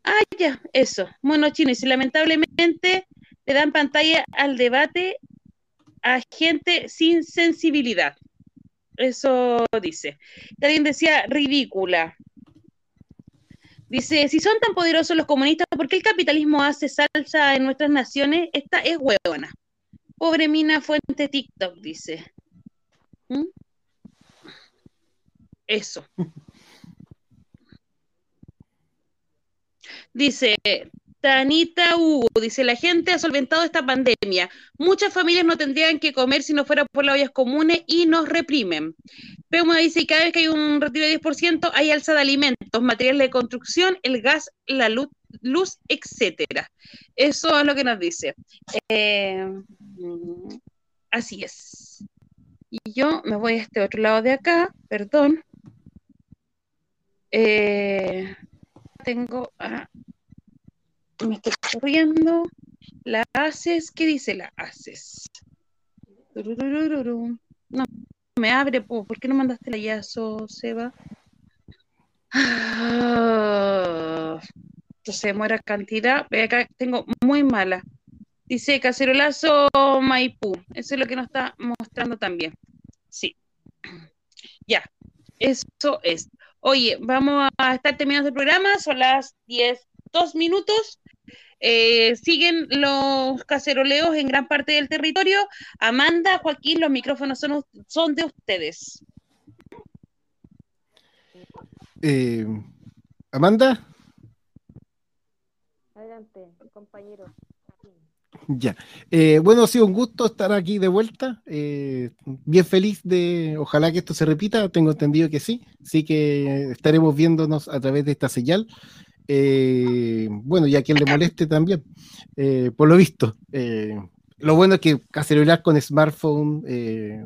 Ah, ya, eso, mono chino, y lamentablemente le dan pantalla al debate a gente sin sensibilidad. Eso dice. Alguien decía ridícula. Dice, si son tan poderosos los comunistas, ¿por qué el capitalismo hace salsa en nuestras naciones? Esta es huevona. Pobre mina fuente TikTok, dice. ¿Mm? Eso. Dice, Tanita Hugo, dice, la gente ha solventado esta pandemia. Muchas familias no tendrían que comer si no fuera por las ollas comunes y nos reprimen. Peuma dice, cada vez que hay un retiro de 10%, hay alza de alimentos, materiales de construcción, el gas, la luz, luz etcétera. Eso es lo que nos dice. Eh, así es. Y yo me voy a este otro lado de acá, perdón. Eh, tengo me estoy corriendo. La haces, ¿qué dice la haces? No, me abre, po. ¿por qué no mandaste el yazo, Seba? Ah, Entonces, muera cantidad. Acá, tengo muy mala. Dice cacerolazo Maipú. Eso es lo que nos está mostrando también. Sí. Ya. Eso es. Oye, vamos a estar terminando el programa. Son las 10, dos minutos. Eh, siguen los caceroleos en gran parte del territorio. Amanda, Joaquín, los micrófonos son, son de ustedes. Eh, Amanda, Adelante, compañero. Ya. Eh, bueno, ha sido un gusto estar aquí de vuelta. Eh, bien feliz de, ojalá que esto se repita. Tengo entendido que sí. Así que estaremos viéndonos a través de esta señal. Eh, bueno, y a quien le moleste también, eh, por lo visto. lo bueno es que cacerolar con smartphone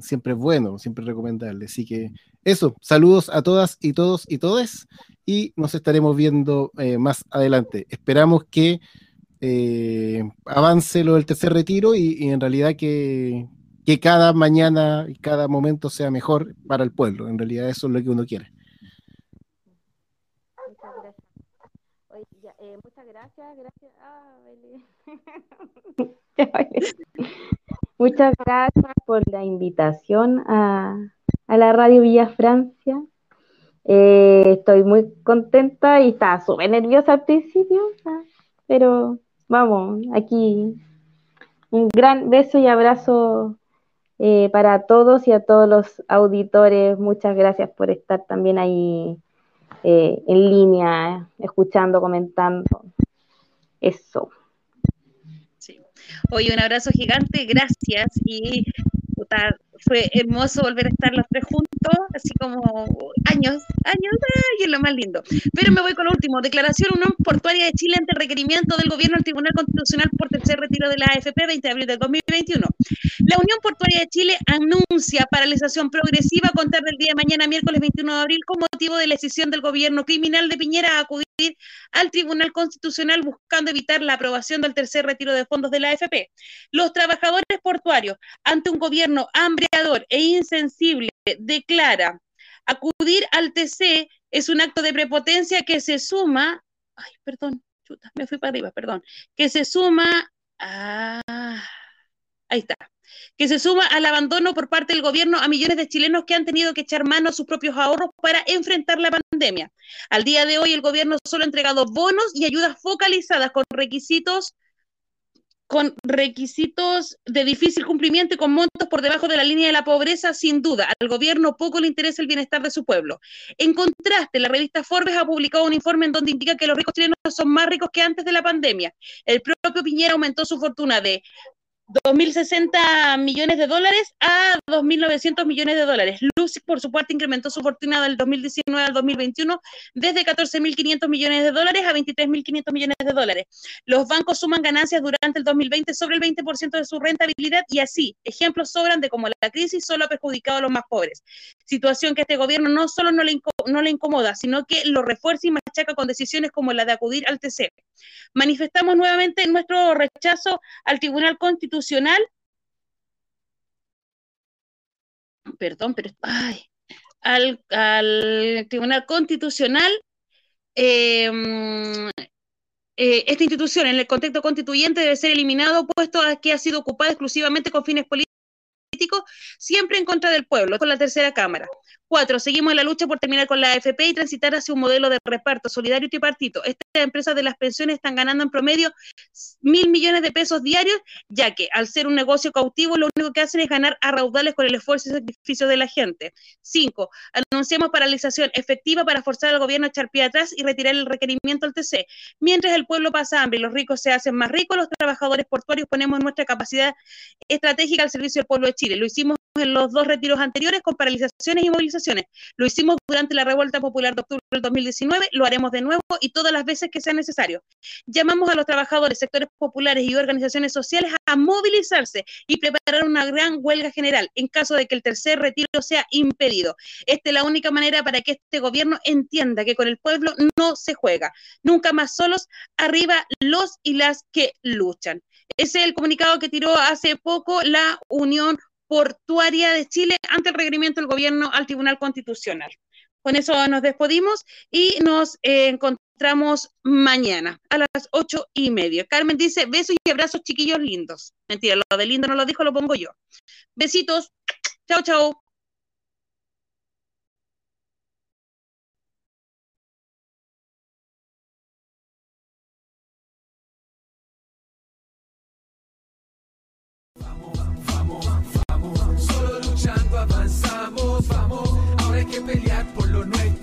siempre es bueno, siempre es recomendable. Así que eso, saludos a todas y todos y todes y nos estaremos viendo más adelante. Esperamos que avance lo del tercer retiro y en realidad que, que cada mañana y cada momento sea mejor para el pueblo. En realidad eso es lo que uno quiere. Muchas gracias. gracias. Ah, (laughs) muchas gracias por la invitación a, la Radio Villa Francia. Eh, estoy muy contenta y estaba súper nerviosa al principio, pero vamos, aquí un gran beso y abrazo eh, para todos y a todos los auditores. Muchas gracias por estar también ahí eh, en línea, escuchando, comentando. Eso. Sí. Oye, un abrazo gigante, gracias y fue hermoso volver a estar los tres juntos, así como años, años, y es lo más lindo. Pero me voy con lo último. Declaración Unión Portuaria de Chile ante requerimiento del gobierno al Tribunal Constitucional por tercer retiro de la AFP 20 de abril del 2021. La Unión Portuaria de Chile anuncia paralización progresiva a contar del día de mañana, miércoles 21 de abril, con motivo de la decisión del gobierno criminal de Piñera a acudir al Tribunal Constitucional buscando evitar la aprobación del tercer retiro de fondos de la AFP. Los trabajadores portuarios, ante un gobierno e insensible, declara acudir al TC es un acto de prepotencia que se suma, ay, perdón, chuta, me fui para arriba, perdón, que se suma a, ahí está, que se suma al abandono por parte del gobierno a millones de chilenos que han tenido que echar mano a sus propios ahorros para enfrentar la pandemia. Al día de hoy, el gobierno solo ha entregado bonos y ayudas focalizadas con requisitos con requisitos de difícil cumplimiento y con montos por debajo de la línea de la pobreza, sin duda. Al gobierno poco le interesa el bienestar de su pueblo. En contraste, la revista Forbes ha publicado un informe en donde indica que los ricos chilenos son más ricos que antes de la pandemia. El propio Piñera aumentó su fortuna de 2.060 millones de dólares a 2.900 millones de dólares. Lucy, por su parte, incrementó su fortuna del 2019 al 2021 desde 14.500 millones de dólares a 23.500 millones de dólares. Los bancos suman ganancias durante el 2020 sobre el 20% de su rentabilidad y así, ejemplos sobran de cómo la crisis solo ha perjudicado a los más pobres. Situación que este gobierno no solo no le, no le incomoda, sino que lo refuerza y machaca con decisiones como la de acudir al TC. Manifestamos nuevamente nuestro rechazo al Tribunal Constitucional. Perdón, pero ay, al, Tribunal Constitucional. Em, eh, esta institución en el contexto constituyente debe ser eliminado, puesto a que ha sido ocupada exclusivamente con fines políticos siempre en contra del pueblo, con la tercera Cámara. Cuatro, seguimos en la lucha por terminar con la AFP y transitar hacia un modelo de reparto solidario y tripartito. Estas empresas de las pensiones están ganando en promedio mil millones de pesos diarios, ya que al ser un negocio cautivo, lo único que hacen es ganar a raudales con el esfuerzo y sacrificio de la gente. Cinco, anunciamos paralización efectiva para forzar al gobierno a echar pie atrás y retirar el requerimiento al TC. Mientras el pueblo pasa hambre y los ricos se hacen más ricos, los trabajadores portuarios ponemos nuestra capacidad estratégica al servicio del pueblo de Chile. Lo hicimos en los dos retiros anteriores con paralizaciones y movilizaciones. Lo hicimos durante la revuelta popular de octubre del 2019, lo haremos de nuevo y todas las veces que sea necesario. Llamamos a los trabajadores, sectores populares y organizaciones sociales a movilizarse y preparar una gran huelga general en caso de que el tercer retiro sea impedido. Esta es la única manera para que este gobierno entienda que con el pueblo no se juega. Nunca más solos, arriba los y las que luchan. Ese es el comunicado que tiró hace poco la Unión Portuaria de Chile ante el requerimiento del gobierno al Tribunal Constitucional. Con eso nos despedimos y nos eh, encontramos mañana a las ocho y media. Carmen dice, besos y abrazos chiquillos lindos. Mentira, lo de lindo no lo dijo, lo pongo yo. Besitos. Chao, chao. Avanzamos, vamos, ahora hay que pelear por lo nuestro,